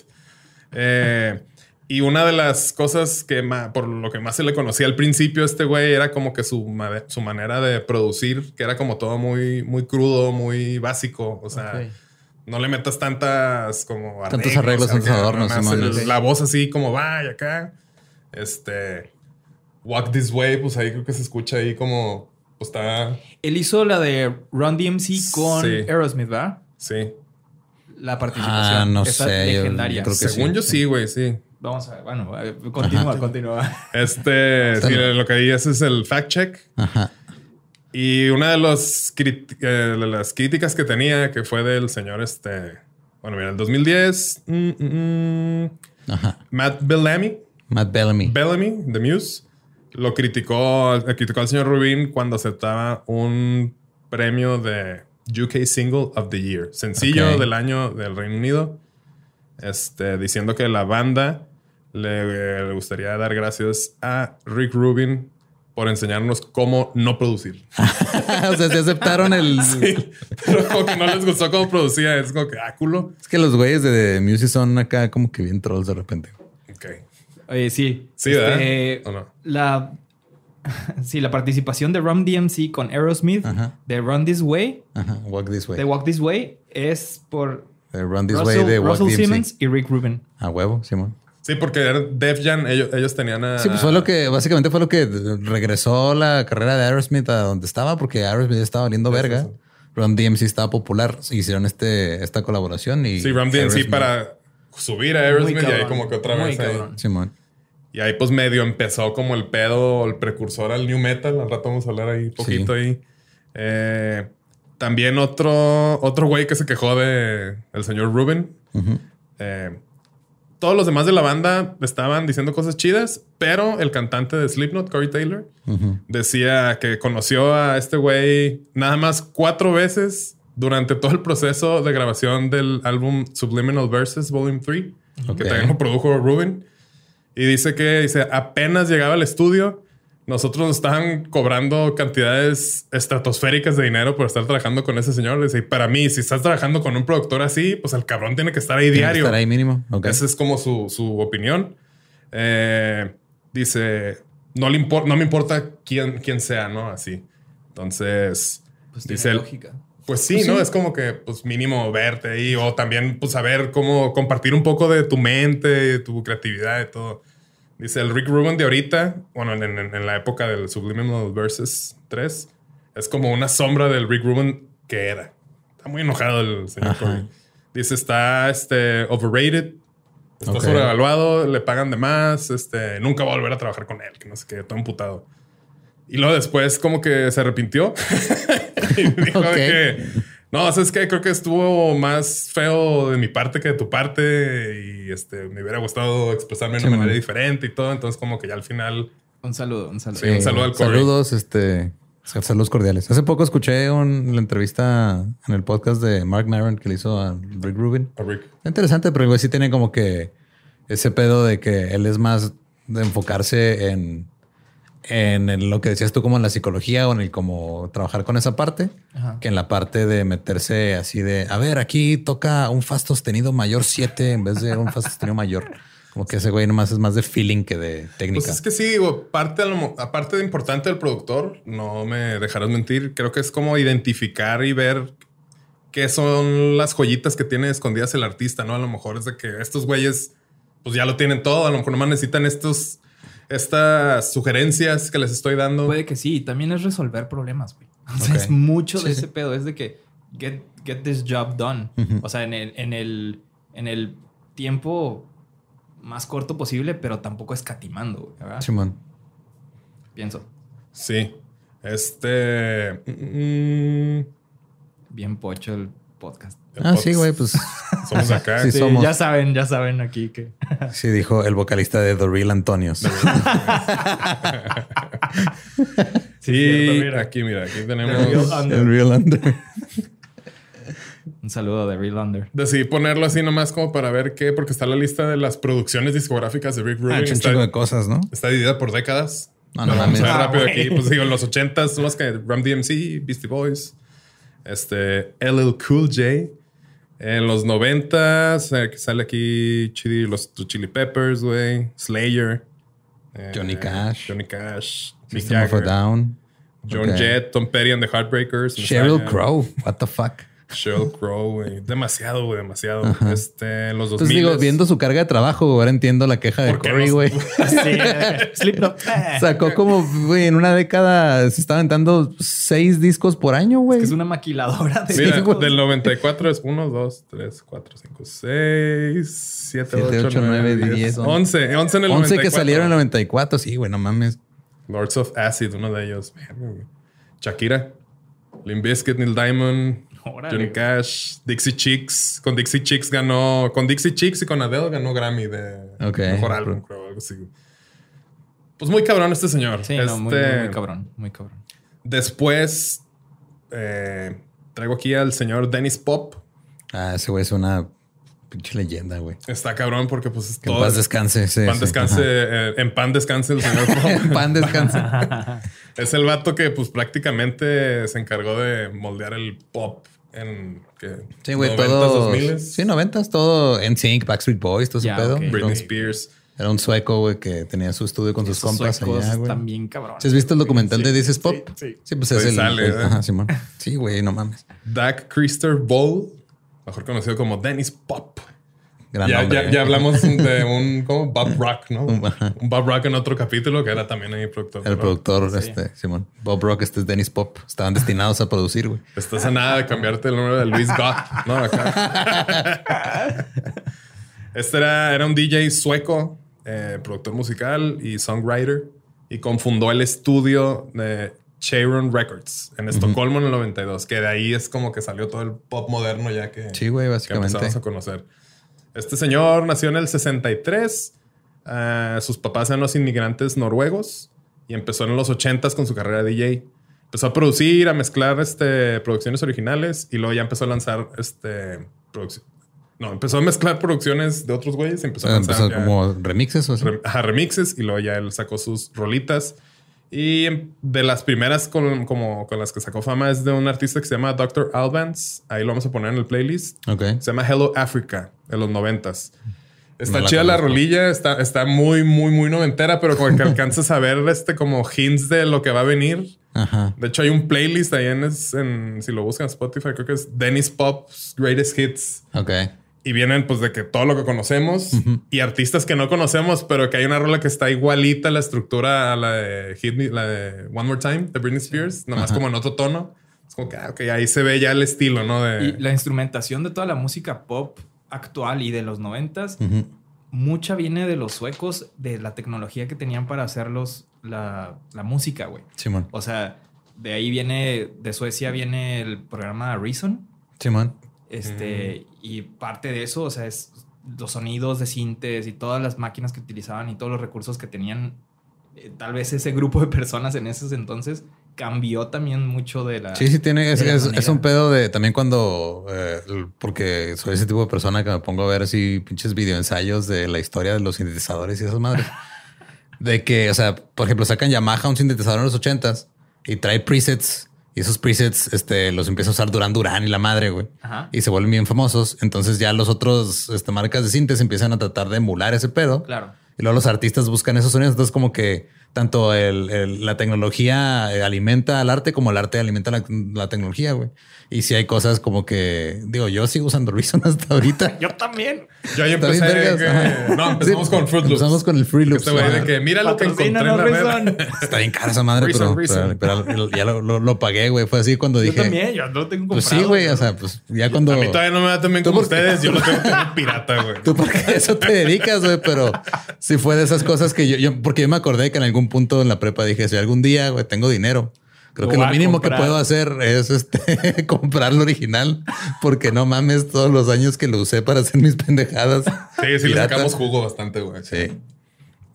Eh, y una de las cosas que por lo que más se le conocía al principio a este güey era como que su, su manera de producir, que era como todo muy, muy crudo, muy básico, o sea... No le metas tantas como Tantos arreglos, tantos adornos, nada más Simón. el- La voz así como vaya acá. Este Walk This Way, pues ahí creo que se escucha ahí como pues está. Él hizo la de Run DMC con Sí. Aerosmith, ¿verdad? Sí. La participación. Ah, no sé, yo- Legendaria. yo creo que Según sí. yo sí, güey, sí. Vamos a ver. Bueno, eh, continúa, continúa. Este, sí, lo que ahí es es el fact check. Ajá. Y una de, los eh, de las críticas que tenía, que fue del señor, este, bueno, mira, el 2010, mm, mm, mm, Ajá. Matt Bellamy, Matt Bellamy. Bellamy, de Muse, lo criticó, criticó al señor Rubin cuando aceptaba un premio de UK Single of the Year, sencillo Ok. del año del Reino Unido, este, diciendo que la banda le, le gustaría dar gracias a Rick Rubin por enseñarnos cómo no producir. o sea, se aceptaron el. Sí, pero como que no les gustó cómo producía, es como que, ah, culo. Es que los güeyes de Music son acá como que bien trolls de repente. Ok. Oye, sí. Sí, Este, ¿verdad? ¿O no? La. Sí, la participación de Run DMC con Aerosmith Ajá. de Run This Way, Ajá. Walk this way. de Walk This Way, es por Run this Russell, way de Walk Russell DMC. Simmons y Rick Rubin. A huevo, Simón. Sí, porque era Def Jam, ellos, ellos tenían a... Sí, pues fue lo que, básicamente fue lo que regresó la carrera de Aerosmith a donde estaba, porque Aerosmith estaba valiendo verga. Run DMC estaba popular, hicieron este, esta colaboración y. Sí, Ram DMC Aerosmith- para subir a Aerosmith y ahí como que otra muy vez ahí. Simón. Y ahí pues medio empezó como el pedo, el precursor al New Metal. Al rato vamos a hablar ahí poquito ahí. Eh, también otro, otro güey que se quejó de el señor Ruben. Ujú. Eh, todos los demás de la banda estaban diciendo cosas chidas, pero el cantante de Slipknot, Corey Taylor, decía que conoció a este güey nada más cuatro veces durante todo el proceso de grabación del álbum Subliminal Verses Volume 3, Ok. que también lo produjo Ruben. Y dice que dice, apenas llegaba al estudio, nosotros nos estaban cobrando cantidades estratosféricas de dinero por estar trabajando con ese señor. Dice, y para mí, si estás trabajando con un productor así, pues el cabrón tiene que estar ahí Tiene que diario. Estar ahí mínimo. Ok. Esa es como su, su opinión. Eh, dice, no, le impor- no me importa quién, quién sea, ¿no? Así. Entonces, Pues dice tiene él, lógica. pues sí, ¿no? Es como que, pues mínimo verte ahí o también, pues saber cómo compartir un poco de tu mente, tu creatividad y todo. Dice el Rick Rubin de ahorita, bueno, en, en- en la época del Subliminal Versus 3, es como una sombra del Rick Rubin que era. Está muy enojado el señor. Corey. Dice, está este, overrated, está Ok. sobrevaluado, le pagan de más, este, nunca va a volver a trabajar con él, que no sé qué, todo emputado. Y luego después como que se arrepintió. y dijo Ok. que, no, es que creo que estuvo más feo de mi parte que de tu parte y este, me hubiera gustado expresarme de Sí, una manera man. diferente y todo. Entonces como que ya al final... Un saludo, un saludo. Sí, un saludo al Corey. Saludos, este. Saludos cordiales. Hace poco escuché un- la entrevista en el podcast de Mark Maron que le hizo a Rick Rubin. a Rick. Está interesante, pero güey sí tiene como que ese pedo de que él es más de enfocarse en, en el- lo que decías tú, como en la psicología o en el como trabajar con esa parte, Ajá. que en la parte de meterse así de, a ver, aquí toca un fa sostenido mayor 7 en vez de un fa sostenido mayor. Como que ese güey nomás es más de feeling que de técnica. Pues es que sí, digo, parte a lo mo- aparte de importante del productor, no me dejarás mentir, creo que es como identificar y ver qué son las joyitas que tiene escondidas el artista, ¿no? A lo mejor es de que estos güeyes pues ya lo tienen todo, a lo mejor nomás necesitan estos estas sugerencias que les estoy dando. Puede que sí, también es resolver problemas, güey. O sea, es mucho de ese pedo, es de que get, get this job done. O sea, en el, en el, en el tiempo más corto posible, pero tampoco escatimando, ¿verdad? Simón. Pienso. Sí. Este. mm, Bien pocho el podcast. Ah, podcast. sí, güey, pues Somos acá. Sí, Sí, somos. ya saben, ya saben aquí que. sí dijo el vocalista de The Real Antonios. Sí, cierto, mira. aquí, mira, aquí The tenemos. Real Under. El Real Under. Un saludo de Real Under. Decidí ponerlo así nomás como para ver qué, porque está la lista de las producciones discográficas de Rick Ah, Rubin. hecho un está, chingo de cosas, ¿no? está dividida por décadas. No, no vamos a ver Ah, rápido güey. aquí. Pues digo, en los 80s son los que Ram DMC, Beastie Boys, este, LL Cool J. En los 90s eh, que sale aquí Chili, los Chili Peppers, güey, Slayer, eh, Johnny Cash. Johnny Cash, System of a Jagger, Down. John. Jett, Tom Petty and the Heartbreakers, Sheryl. Crow. What the fuck. Sheryl Crow, güey. Demasiado, güey, demasiado. Este, en los 2000 Pues digo, viendo su carga de trabajo, ahora entiendo la queja de ¿Por qué Corey, güey. Sí, Slipknot. Sacó como, güey, en una década se estaban dando seis discos por año, güey. Es una maquiladora de Mira, discos. del 94 es 1, 2, 3, 4, 5, 6, 7, Siete, 8, ocho, 9, nueve, 10, diez, 11. 11 en el 11 94. que salieron en el 94. Sí, güey, no mames. Lords of Acid, uno de ellos. Shakira, Limp Bizkit, Neil Diamond, Órale. Johnny Cash, Dixie Chicks. Con Dixie Chicks ganó, con Dixie Chicks y con Adele ganó Grammy de mejor álbum, creo, algo así. Pues muy cabrón este señor. Sí, este, no, muy, muy, muy cabrón. Muy cabrón. Después eh, traigo aquí al señor Dennis Pop. Ah, ese güey es una pinche leyenda, güey. Está cabrón porque pues es Que en todo- paz descanse. Sí, pan sí, descanse, eh, en pan descanse el señor Pop. En pan descanse. es el vato que pues prácticamente se encargó de moldear el pop en que Sí, güey, 90s, todo. 2000s. Sí, noventas, todo en Sync, Backstreet Boys, todo ese pedo. ok. Britney Spears. Era un sueco, güey, que tenía su estudio con sus compas allá, güey. cabrones. ¿Sí has visto el documental de Sí, This is Pop? sí, sí. Sí, pues es el. sale, el- ¿eh? ajá, Simón. Sí, güey, no mames. Dak Christer Bowl, mejor conocido como Dennis Pop. Gran Ya, nombre, ya, ¿eh? ya hablamos de un como Bob Rock, ¿no? Un- Bob Rock en otro capítulo que era también ahí productor. El ¿no? productor, este, Simón. Bob Rock, este es Dennis Pop. Estaban destinados a producir, güey. Estás a nada de cambiarte el nombre de Luis Gott, ¿no? Acá. Este era, era un DJ sueco, eh, productor musical y songwriter, y confundó el estudio de Cheiron Records en Estocolmo en el 92, que de ahí es como que salió todo el pop moderno ya que, Sí, güey, que básicamente. empezamos a conocer. Este señor nació en el 63, eh, sus papás eran los inmigrantes noruegos y empezó en los 80s con su carrera de DJ. Empezó a producir, a mezclar este, producciones originales y luego ya empezó a lanzar este, No, empezó a mezclar producciones de otros güeyes empezó a lanzar Empezó ya como remixes o así. rem- ajá, remixes y luego ya él sacó sus rolitas. Y em- de las primeras con, como, con las que sacó fama es de un artista que se llama Dr. Albans. Ahí lo vamos a poner en el playlist. Ok. Se llama Hello Africa de los noventas. Está No la chida la conozco. rolilla, está, está muy, muy, muy noventera, pero como que alcanzas a ver este como hints de lo que va a venir. Ajá. De hecho, hay un playlist ahí en, en- si lo buscan en Spotify, creo que es Dennis Pop's Greatest Hits. Ok. Y vienen pues de que todo lo que conocemos y artistas que no conocemos, pero que hay una rola que está igualita a la estructura a la de Hit Me, la de One More Time de Britney Spears, nomás como en otro tono. Es como que, ah, ok, ahí se ve ya el estilo, ¿no? De, Y la instrumentación de toda la música pop actual y de los noventas, Ujú. mucha viene de los suecos, de la tecnología que tenían para hacerlos la, la música, güey. Simón. O sea, de ahí viene, de Suecia viene el programa Reason. Simón. Este, y parte de eso, o sea, es los sonidos de sintes y todas las máquinas que utilizaban y todos los recursos que tenían. eh, tal vez ese grupo de personas en esos entonces cambió también mucho de la. Sí, sí, tiene. Es, un pedo de también cuando. eh, porque soy ese tipo de persona que me pongo a ver así pinches videoensayos de la historia de los sintetizadores y esas madres. de que, o sea, por ejemplo, sacan Yamaha un sintetizador en los ochentas y trae presets y esos presets este, los empieza a usar Duran Duran y la madre, güey. Ajá. Y se vuelven bien famosos. Entonces ya los otros este, marcas de sintes empiezan a tratar de emular ese pedo. Claro. Y luego los artistas buscan esos sonidos. Entonces, como que tanto el, la tecnología eh, alimenta al arte como el arte alimenta la, la tecnología, güey. Y si hay cosas como que, digo, yo sigo usando Reason hasta ahorita. yo también. Yo ya empecé que, No, empezamos con Fruit Loops. Empezamos con el Fruit Loops. Este güey de que mira lo que encontré en la red. Está bien cara esa madre, pero, pero, ya lo, lo, pagué, güey. Fue así cuando dije... Yo también, yo no tengo comprado. Pues sí, güey. O sea, pues ya cuando... A mí todavía no me da también como ustedes. Yo lo tengo que pirata, güey. Tú porque eso te dedicas, güey. Pero si fue de esas cosas que yo, yo... Porque yo me acordé que en algún punto en la prepa dije, si algún día, güey, tengo dinero Creo que lo mínimo que puedo hacer es este comprar lo original, porque no mames todos los años que lo usé para hacer mis pendejadas. Sí, sí, le sacamos jugo bastante, güey. Sí.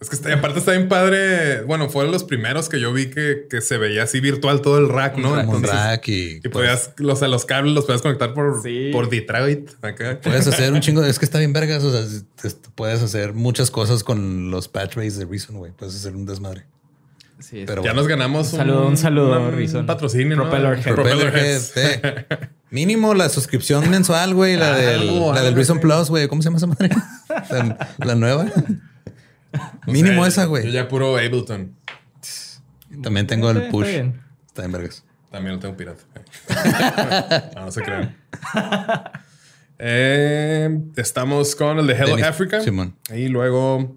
Es que aparte está bien padre. Bueno, fueron los primeros que yo vi que, que se veía así virtual todo el rack, ¿no? Un rack y. Y podías, los, los cables los podías conectar por, por Detroit. Puedes hacer un chingo. Es que está bien vergas. O sea, puedes hacer muchas cosas con los patch rays de Reason, güey. Puedes hacer un desmadre pero ya nos ganamos un saludo, un, saludo, un patrocinio. Propeller, Mínimo la suscripción mensual, güey. La, del, la del Reason Plus, güey. ¿Cómo se llama esa madre? la, nueva. Mínimo esa, güey. Yo ya puro Ableton. También tengo el push. Está, en vergas. También lo tengo pirata. no, no se crean. Eh, estamos con el de Hello Africa. Simón. Y luego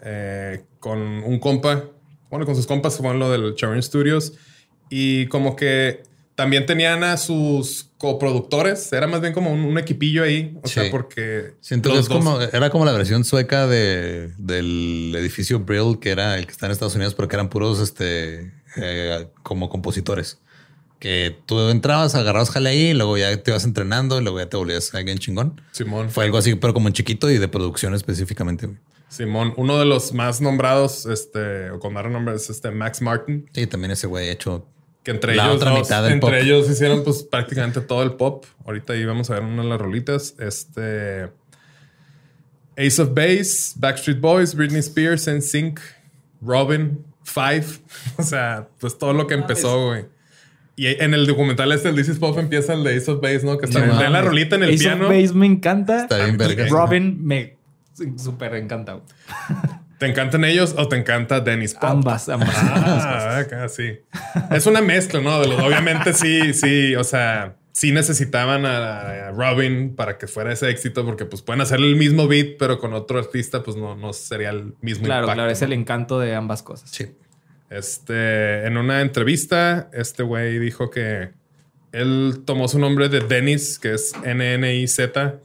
eh, con un compa bueno, con sus compas fueron lo del Charon Studios y como que también tenían a sus coproductores. Era más bien como un, equipillo ahí. O sea, porque. Siento que como, era como la versión sueca de, del edificio Brill, que era el que está en Estados Unidos, pero que eran puros este, eh, como compositores. Que tú entrabas, agarrabas jale ahí, y luego ya te ibas entrenando, y luego ya te volvías alguien chingón. Simón. Fue algo así, pero como en chiquito y de producción específicamente. Simón, uno de los más nombrados, este, o con más renombre es este Max Martin. Sí, también ese güey hecho. Que entre ellos, entre ellos hicieron pues prácticamente todo el pop. Ahorita ahí vamos a ver una de las rolitas. Este Ace of Base, Backstreet Boys, Britney Spears, NSYNC, Robin, Five. O sea, pues todo lo que empezó, güey. Y en el documental este, el This is Pop, empieza el de Ace of Base, ¿no? Que está en la rolita en el piano. Ace of Base me encanta. Está bien verga. Robin me súper encantado. ¿Te encantan ellos o te encanta Dennis Pop? Ambas, ambas. Ah, sí. Es una mezcla, ¿no? De los, obviamente sí, sí, o sea, sí necesitaban a, Robin para que fuera ese éxito porque pues pueden hacer el mismo beat, pero con otro artista pues no, no sería el mismo claro, impacto. Claro, es el encanto de ambas cosas. Sí. Este, en una entrevista, este güey dijo que él tomó su nombre de Dennis, que es N-N-I-Z,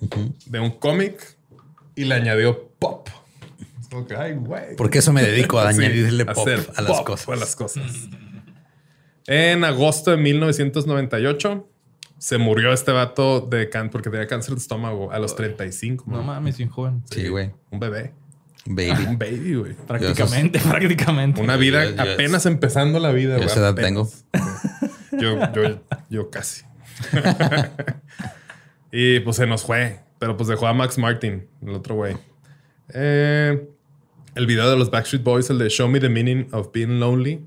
de un cómic y le añadió pop. Porque eso me dedico a añadirle pop a, las cosas. A las cosas. En agosto de 1998 se murió este vato de cáncer porque tenía cáncer de estómago a los 35. No mames, un joven. Sí, güey. un bebé. Baby. Un baby, güey. Prácticamente, prácticamente. Una vida apenas empezando la vida, güey. Esa edad tengo. Yo, yo, yo casi. y pues se nos fue. Pero pues dejó a Max Martin, el otro güey. Eh, el video de los Backstreet Boys, el de Show Me the Meaning of Being Lonely,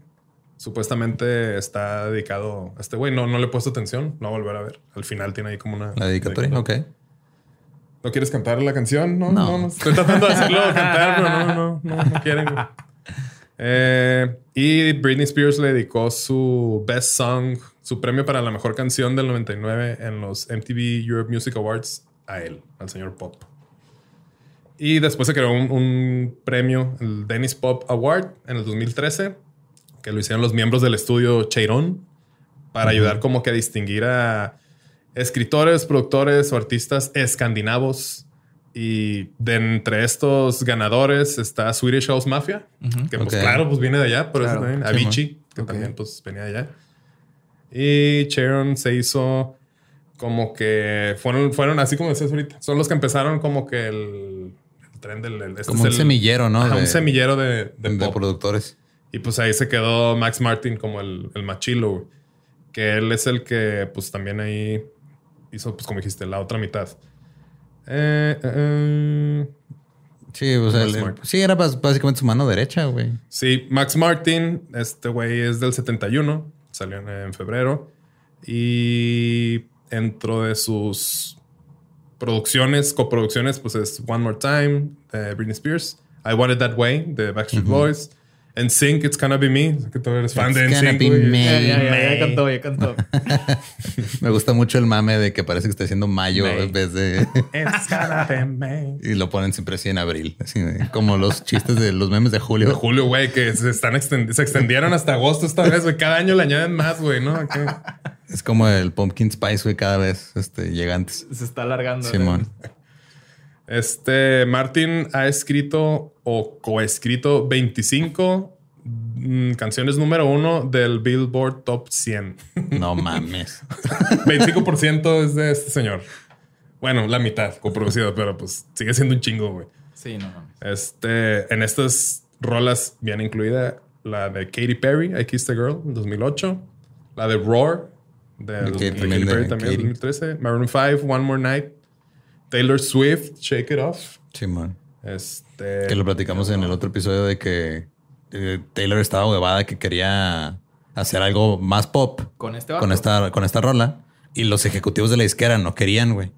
supuestamente está dedicado a este güey. No, no le he puesto atención, no volver a ver. Al final tiene ahí como una. La dedicatoria, ok. ¿No quieres cantar la canción? No, no. no, Estoy tratando de hacerlo cantar, pero no, no, no, no quieren. Eh, y Britney Spears le dedicó su Best Song, su premio para la mejor canción del 99 en los MTV Europe Music Awards a él, al señor Pop. Y después se creó un, premio, el Dennis Pop Award, en el 2013, que lo hicieron los miembros del estudio Cheiron para ayudar como que a distinguir a escritores, productores o artistas escandinavos. Y de entre estos ganadores está Swedish House Mafia, que pues claro, pues viene de allá, por eso también. Avicii, que también pues venía de allá. Y Cheiron se hizo como que fueron, fueron así como decías ahorita. Son los que empezaron como que el, tren del... este como un semillero, ¿no? un semillero de, de, productores. Y pues ahí se quedó Max Martin como el, el machilo, que él es el que pues también ahí hizo, pues como dijiste, la otra mitad. Eh, eh, eh. Sí, o sea, sí, era básicamente su mano derecha, güey. Sí, Max Martin, este güey es del 71, salió en febrero. Y dentro de sus producciones, coproducciones, pues es One More Time de Britney Spears, I Want It That Way de Backstreet Boys, En Sync, It's Gonna Be Me. Que tú eres fan It's de gonna NSYNC, be güey. me. Ya, ya, ya, ya May. cantó, ya cantó. Me gusta mucho el mame de que parece que está diciendo mayo May. en vez de. It's gonna be me. y lo ponen siempre así en abril. Así como los chistes de los memes de De julio. julio, güey, que se están extend- se extendieron hasta agosto esta vez, güey. Cada año le añaden más, güey, ¿no? Es como el pumpkin spice, güey, cada vez este, llega antes. Se está alargando. Simón. Este Martin ha escrito o coescrito 25 mm, canciones número uno del Billboard Top 100. No mames. 25% es de este señor. Bueno, la mitad coproducido, pero pues sigue siendo un chingo, güey. Sí, no mames. Este, en estas rolas viene incluida la de Katy Perry, I Kissed a Girl, en 2008. La de Roar, de, De Katy, de Perry también, en Katy. 2013. Maroon 5, One More Night. Taylor Swift, Shake It Off. Simón. Este. Que lo platicamos en el otro episodio de que eh, Taylor estaba huevada que quería hacer algo más pop Con este con esta, con esta rola. Y los ejecutivos de la disquera no querían, güey.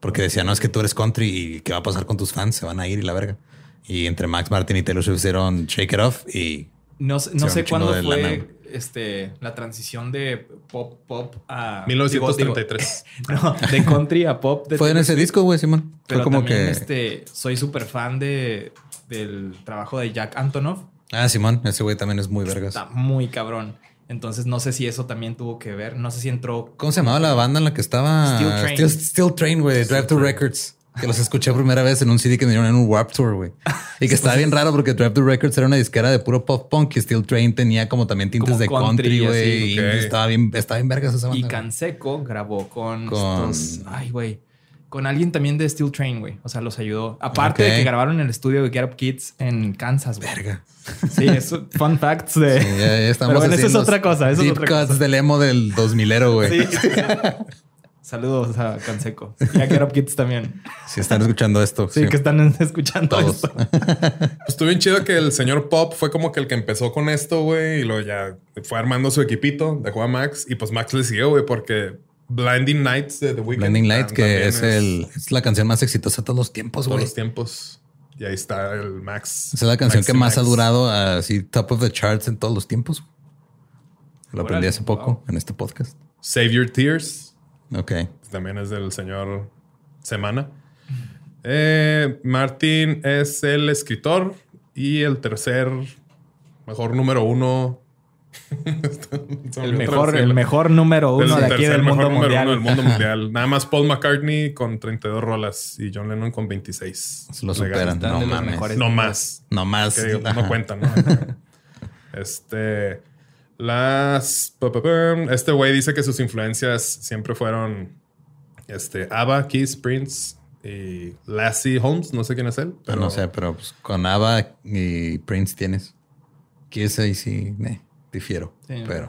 Porque decían, no, es que tú eres country y qué va a pasar con tus fans, se van a ir y la verga. Y entre Max Martin y Taylor Swift hicieron Shake It Off y No, sé- Sí, no sé cuándo fue lana. Este, la transición de pop pop a... 1933. digo, digo, no, de country a pop. De fue en ese disco, güey, Simón. Pero Fue como también, que... este, soy súper fan de, del trabajo de Jack Antonoff. Ah, Simón, ese güey también es muy vergas. Está muy cabrón. Entonces no sé si eso también tuvo que ver. No sé si entró... ¿Cómo se llamaba la banda en la que estaba? Steel Train. Steel, Steel Train, güey. Drive to Records. Que los escuché primera vez en un CD que me dieron en un Warp Tour, güey. Y que estaba bien raro porque Drive to Records era una disquera de puro pop punk y Steel Train tenía como también tintes Como de country, güey. Y estaba bien, estaba bien vergas esa banda. Y. Canseco grabó con, Con- estos- Ay, güey. Con alguien también de Steel Train, güey. O sea, los ayudó. Aparte de que grabaron en el estudio de Get Up Kids en Kansas, güey. Verga. Sí, eso, fun facts de. Sí, ya, ya estamos Pero bueno, eso es otra cosa. Eso es otra cuts cosa. del emo del 2000ero, güey. Sí. Saludos a Canseco. Y a Get Up Kids también. Si están escuchando esto. Sí, que están escuchando Todos. esto. Pues estuvo bien chido que el señor Pop fue como que el que empezó con esto, güey, y luego ya fue armando su equipito, dejó a Max, y pues Max le siguió, güey, porque Blinding Nights de The Weeknd. Blinding Lights, que es, el, es la canción más exitosa de todos los tiempos, todos güey. los tiempos. Y ahí está el Max. Esa es la canción Maxi que más ha durado así top of the charts en todos los tiempos. Lo aprendí hace poco wow. en este podcast. Save Your Tears. Ok. También es del señor Semana. Eh, Martin es el escritor y el tercer mejor número uno. El mejor, el mejor número uno el de aquí tercer del mejor mundo número mundial. uno del mundo mundial. Nada más Paul McCartney con 32 rolas y John Lennon con 26. Lo Le superan. ganan. Están No mames. No más. No más. Que no cuentan, ¿no? este. Las. Este güey dice que sus influencias siempre fueron. Este. ABBA, Kiss, Prince y Lassie Holmes. No sé quién es él. Pero no sé, pero pues, con Ava y Prince tienes. Kiss ahí sí, eh, difiero. Sí. Pero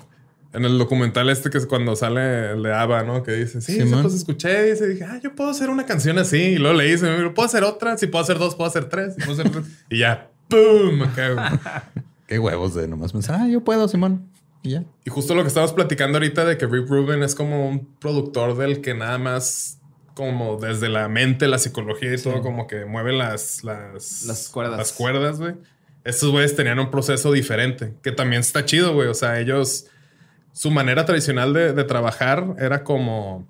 En el documental este que es cuando sale el de ABBA, ¿no? Que dice, sí, Sí, pues escuché, dice, dije, ah, yo puedo hacer una canción así. Y luego le dice, ¿puedo hacer otra? Si puedo hacer dos, puedo hacer tres. Si puedo hacer tres. y ya, ¡pum! Qué huevos de nomás pensar, ah, yo puedo, Simón. Y ya. Y justo lo que estamos platicando ahorita de que Rick Rubin es como un productor del que nada más como desde la mente, la psicología y todo como que mueve las las Las cuerdas. Las cuerdas, güey. Estos güeyes tenían un proceso diferente, que también está chido, güey. O sea, ellos su manera tradicional de, de trabajar era como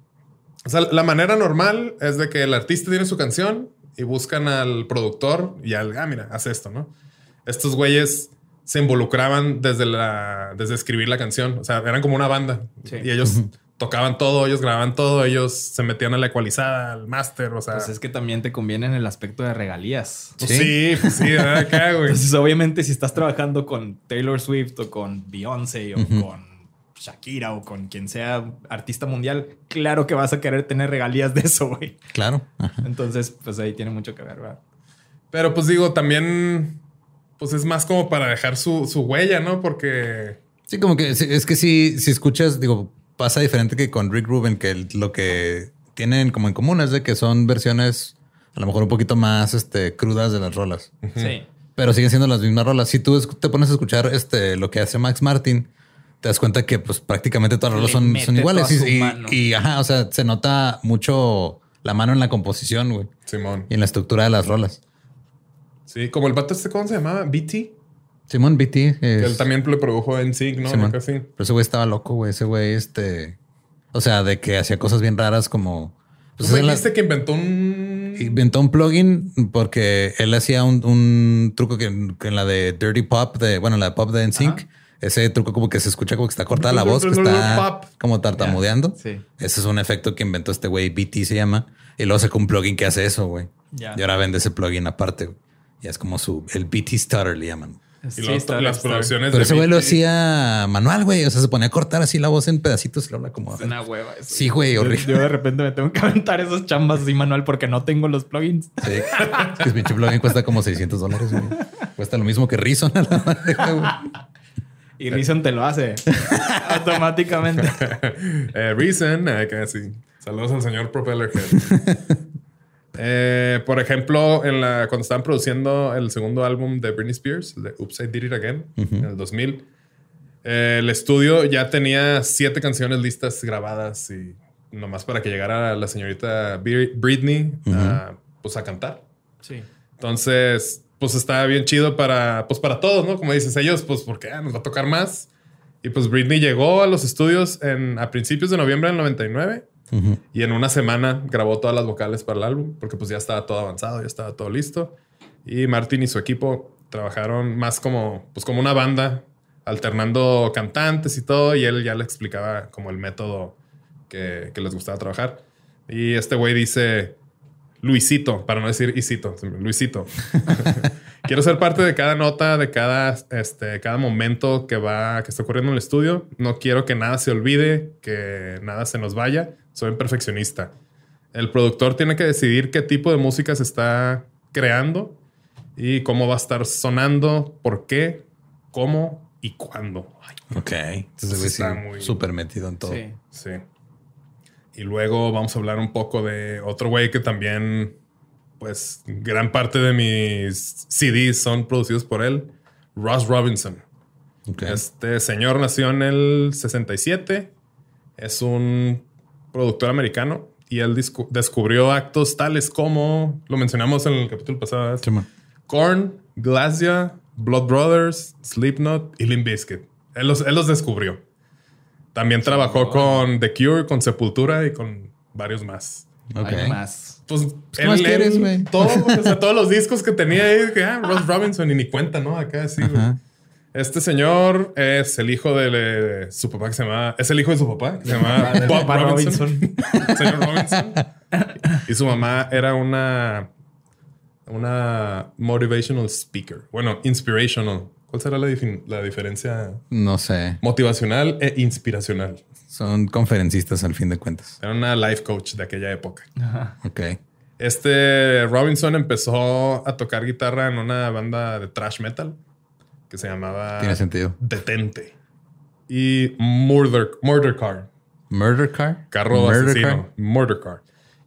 o sea, la manera normal es de que el artista tiene su canción y buscan al productor y al, ah, mira, haz esto, ¿no? Estos güeyes se involucraban desde la, desde escribir la canción. O sea, eran como una banda Sí. y ellos tocaban todo, ellos grababan todo, ellos se metían a la ecualizada, al máster, o sea. Pues es que también te conviene en el aspecto de regalías. pues sí, pues sí, ¿verdad? acá, güey. Entonces, obviamente, si estás trabajando con Taylor Swift o con Beyoncé o con Shakira o con quien sea artista mundial, claro que vas a querer tener regalías de eso, güey. Claro. Ajá. Entonces, pues ahí tiene mucho que ver, ¿verdad? Pero pues digo, también, pues es más como para dejar su, su huella, ¿no? Porque Sí, como que es que si, si escuchas, digo, pasa diferente que con Rick Rubin, que el- lo que tienen como en común es de que son versiones a lo mejor un poquito más este, crudas de las rolas. Sí. Pero siguen siendo las mismas rolas. Si tú es- te pones a escuchar este, lo que hace Max Martin, te das cuenta que pues prácticamente todas las rolas son, son iguales. Y, y- y, ajá, o sea, se nota mucho la mano en la composición, güey. Simón. Y en la estructura de las rolas. Sí, como el vato este, ¿cómo se llamaba? BT. Simón BT. Que él también le produjo en ¿no? Simón. Casi. Pero ese güey estaba loco, güey. Ese güey, este. O sea, de que hacía cosas bien raras como. Pues ¿Tú la- dijiste que inventó un... inventó un plugin porque él hacía un, un truco que, que en la de Dirty Pop, de bueno, la de Pop de NSYNC, ese truco como que se escucha como que está cortada la voz, que está como tartamudeando. Sí. Ese es un efecto que inventó este güey, BT se llama, y luego sacó un plugin que hace eso, güey. Y ahora vende ese plugin aparte, güey. Ya es como su, el BT Stutter le llaman. Y está- las producciones Pero de ese güey lo hacía manual, güey. O sea, se ponía a cortar así la voz en pedacitos y lo habla como. Es una hueva eso. Sí, güey, Yo- horrible. Yo de repente me tengo que aventar esos chambas así manual porque no tengo los plugins. Sí. Es que el pinche plugin cuesta como 600 dólares, güey. Cuesta lo mismo que Reason a la madre, güey. Y Reason te lo hace automáticamente. Eh, Reason, eh, sí. Saludos al señor Propellerhead. Eh, por ejemplo, en la, cuando estaban produciendo el segundo álbum de Britney Spears, el de Oops, I Did It Again, en el 2000, eh, el estudio ya tenía siete canciones listas grabadas y nomás para que llegara la señorita Bri- Britney a, pues, a cantar. Sí. Entonces, pues estaba bien chido para, pues para todos, ¿no? Como dices ellos, pues porque ah, nos va a tocar más. Y pues Britney llegó a los estudios en, a principios de noviembre del 99 y en una semana grabó todas las vocales para el álbum porque pues ya estaba todo avanzado, ya estaba todo listo. Y Martin y su equipo trabajaron más como, pues como una banda, alternando cantantes y todo. Y él ya le explicaba como el método que, que les gustaba trabajar. Y este güey dice, Luisito, para no decir Isito, Luisito. Quiero ser parte de cada nota, de cada, este, cada momento que va, que está ocurriendo en el estudio. No quiero que nada se olvide, que nada se nos vaya. Soy un perfeccionista. El productor tiene que decidir qué tipo de música se está creando y cómo va a estar sonando, por qué, cómo y cuándo. Ay, Ok. Entonces, güey, sí, Está muy- súper metido en todo. Sí. Sí. Y luego vamos a hablar un poco de otro güey que también, pues, gran parte de mis CDs son producidos por él, Ross Robinson. Ok. Este señor nació en el 67, es un productor americano y él descubrió actos tales como, lo mencionamos en el capítulo pasado. Korn, Glacia, Blood Brothers, Slipknot y Limp Bizkit. Él los, él los descubrió. También trabajó con The Cure, con Sepultura y con varios más. Ok. Hay más. Pues, ¿qué más quieres, güey? todo, o sea, todos los discos que tenía ahí, que, ah, Ross Robinson y ni cuenta, ¿no? Acá sí, güey. Este señor es el hijo de le- su papá que se llama, es el hijo de su papá que se llama Bob papá Robinson. señor Robinson. Y su mamá era una, una motivational speaker. Bueno, inspirational. ¿Cuál será la, la diferencia? No sé. Motivacional e inspiracional. Son conferencistas al fin de cuentas. Era una life coach de aquella época. Ok. Este Robinson empezó a tocar guitarra en una banda de thrash metal que se llamaba Tiene sentido. Detente y Murder, Murder Car, Murder Car. carro Murder asesino, Car. Murder Car.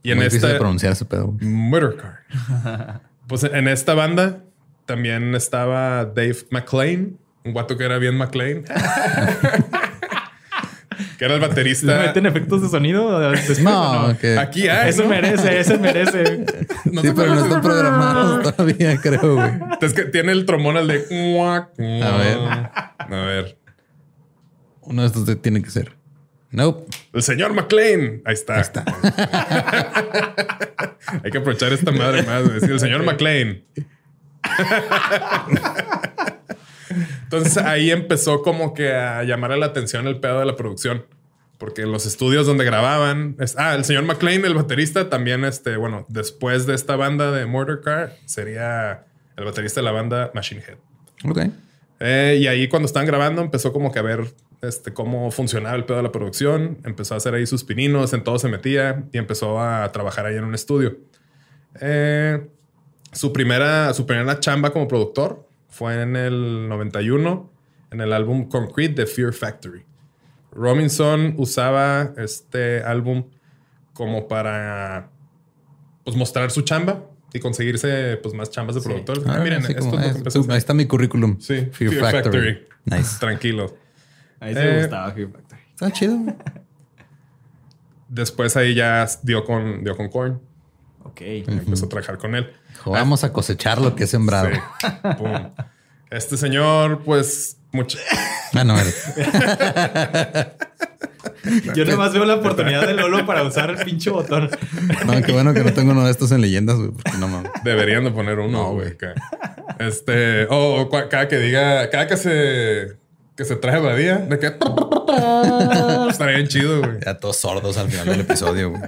Y en Muy esta de pronunciar ese pedo. Murder Car. pues en esta banda también estaba Dave McLean, un guato que era bien McLean. que era el ¿Le baterista. meten efectos de sonido? después o No, que. Aquí hay. Eso ¿no? merece, eso merece. No sí, sé pero no están programados todavía, creo, güey. Es que tiene el trombón al de. A ver. A ver. Uno de estos de- tiene que ser. Nope. El señor McLean. Ahí está. Ahí está. Hay que aprovechar esta madre más. güey. Sí, el señor McLean. Entonces ahí empezó como que a llamar la atención el pedo de la producción. Porque los estudios donde grababan... es- ah, el señor McLean, el baterista, también, este, bueno, después de esta banda de Murder Car, sería el baterista de la banda Machine Head. Ok. Eh, y ahí cuando estaban grabando empezó como que a ver este, cómo funcionaba el pedo de la producción. Empezó a hacer ahí sus pininos, en todo se metía y empezó a trabajar ahí en un estudio. Eh, su, primera, su primera chamba como productor fue en el 91 en el álbum Concrete de Fear Factory. Robinson usaba este álbum como para pues, mostrar su chamba y conseguirse pues, más chambas de productor. Ah, Ah, miren, esto como es lo que es. Ahí está mi currículum. Sí, Fear, Factory. Nice. Tranquilo. Ahí se Eh, gustaba Fear Factory. Está chido. Después ahí ya dio con, dio con Korn. Ok. Empezó a trabajar con él. Dijo, Vamos a cosechar lo que he sembrado. Sí. Pum. Este señor, pues, mucho. Ah, no. Yo nomás veo la oportunidad de Lolo para usar el pinche botón. No, qué bueno que no tengo uno de estos en leyendas, güey, porque no mames. Deberían de poner uno, No, güey. Este, o o cua- cada que diga, cada que se, que se trae Badía, de que estaría bien chido, güey. Ya todos sordos al final del episodio, güey.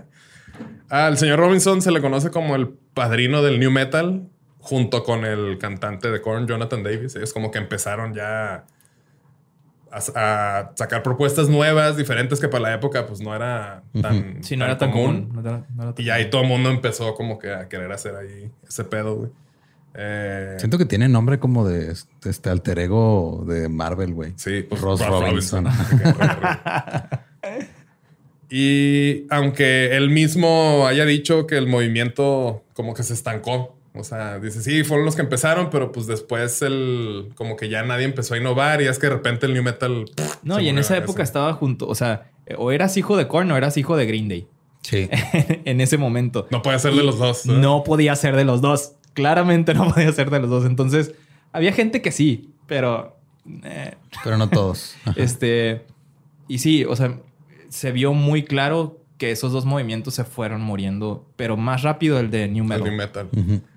Al señor Robinson se le conoce como el padrino del new metal, junto con el cantante de Korn, Jonathan Davis. Es como que empezaron ya a, a sacar propuestas nuevas, diferentes que para la época, pues no era tan, Sí, no era tan común. No era- no era tan Y ahí todo el mundo empezó como que a querer hacer ahí ese pedo, güey. Eh, Siento que tiene nombre como de este- este alter ego de Marvel, güey. Sí, pues Ross Ross Robinson. y aunque él mismo haya dicho que el movimiento como que se estancó. O sea, dice, sí, fueron los que empezaron, pero pues después el como que ya nadie empezó a innovar y es que de repente el new metal. No, y en esa eso. época estaba junto, o sea, o eras hijo de Korn o eras hijo de Green Day. Sí. en ese momento. No puede ser de los dos. ¿eh? No podía ser de los dos. Claramente no podía ser de los dos. Entonces, había gente que sí, pero... eh, Pero no todos. Ajá. este... Y sí, o sea, se vio muy claro que esos dos movimientos se fueron muriendo, pero más rápido el de New El Metal. new metal.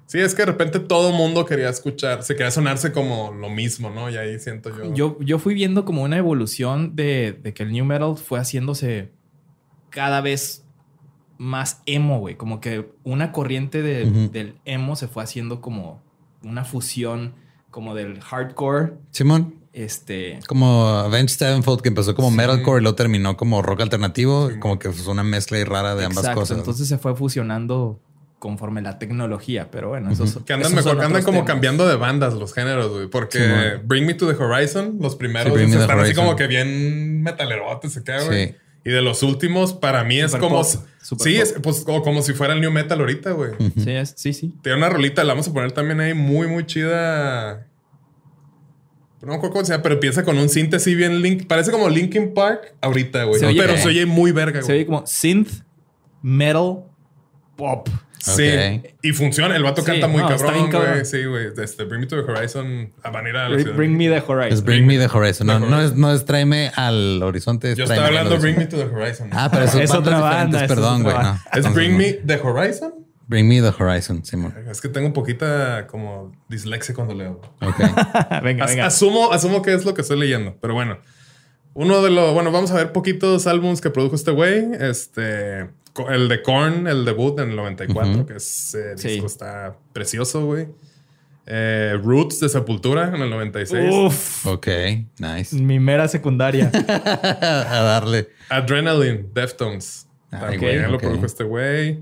Sí, es que de repente todo el mundo quería escuchar, se quería sonarse como lo mismo, ¿no? Y ahí siento yo. Yo, yo fui viendo como una evolución de, de que el New Metal fue haciéndose cada vez más emo, güey. Como que una corriente de- del emo se fue haciendo como una fusión como del hardcore. Simón, Este. como Avenged Sevenfold, que empezó como Sí. metalcore y luego terminó como rock alternativo, Sí. como que fue una mezcla ahí rara de ambas exacto. cosas. Entonces se fue fusionando conforme la tecnología. Pero bueno, eso Ujú. Que andan mejor, que andan como cambiando de bandas los géneros, güey. Porque Sí. Bring Me to the Horizon, los primeros, Sí, están así como que bien metalerotes, se queda, güey. Sí. Y de los últimos, para mí es como. pop, super sí, pop. es pues, como, como si fuera el new metal ahorita, güey. Sí, es- sí, sí. Tiene una rolita, la vamos a poner también ahí muy, muy chida. No me acuerdo cómo se llama, pero empieza con un síntesis bien link. Parece como Linkin Park ahorita, güey. Se oye Pero se oye muy verga, Se güey. oye como synth, metal, pop. Sí. Y funciona. El vato Sí, canta muy no, cabrón, güey. Sí, güey. Este, Bring Me to the Horizon. A van a ir a la Bring, ciudad. bring me the horizon. Es Bring Me the Horizon. No, The no Horizon. es, no es tráeme al horizonte. es Yo estaba hablando Bring. Me to the Horizon. Ah, pero eso Es otra banda, es Perdón, güey. No. ¿Es Bring. Me the Horizon? Bring Me the Horizon, Simón. Es que tengo un poquita como dislexia cuando leo. Ok. venga, As- venga. asumo, asumo que es lo que estoy leyendo, pero bueno. Uno de los, bueno, vamos a ver poquitos álbums que produjo este güey. Este, el de Korn, el debut en el 94, Ujú. que ese Sí. disco está precioso, güey. Eh, Roots de Sepultura en el 96. Uf, Ok, nice. mi mera secundaria. A darle. Adrenaline, Deftones. Ah, También ok, lo produjo este güey.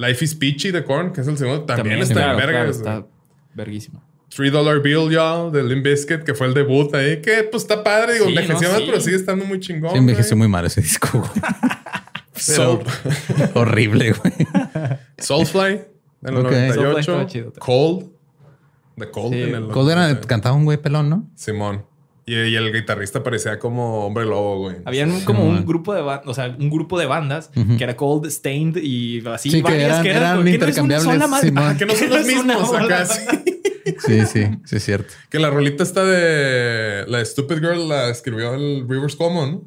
Life is Peachy de Korn, que es el segundo, también, está claro, en vergas. claro, güey. está verguísimo. Three Dollar Bill, y'all, de Limp Bizkit, que fue el debut ahí, que pues está padre, digo, Sí, envejeció no, más, sí. pero sigue estando muy chingón. Sí, envejeció güey. muy mal ese disco. güey. Soul, Horrible, güey. Soulfly, en el Ok. Soulfly 98. estaba chido. Cold, de Cold Sí. en el Cold era, 99. cantaba un güey pelón, ¿no? Simón. Y, y el guitarrista parecía como hombre lobo, güey. Habían como un grupo de bandas, o sea, un grupo de bandas que era Cold, Stained y así. Sí, que varias eran- eran como que no madre. Que son los mismos acá, sí. Sí, sí, sí, es cierto. Que la rolita está de... La de Stupid Girl la escribió el Rivers Common.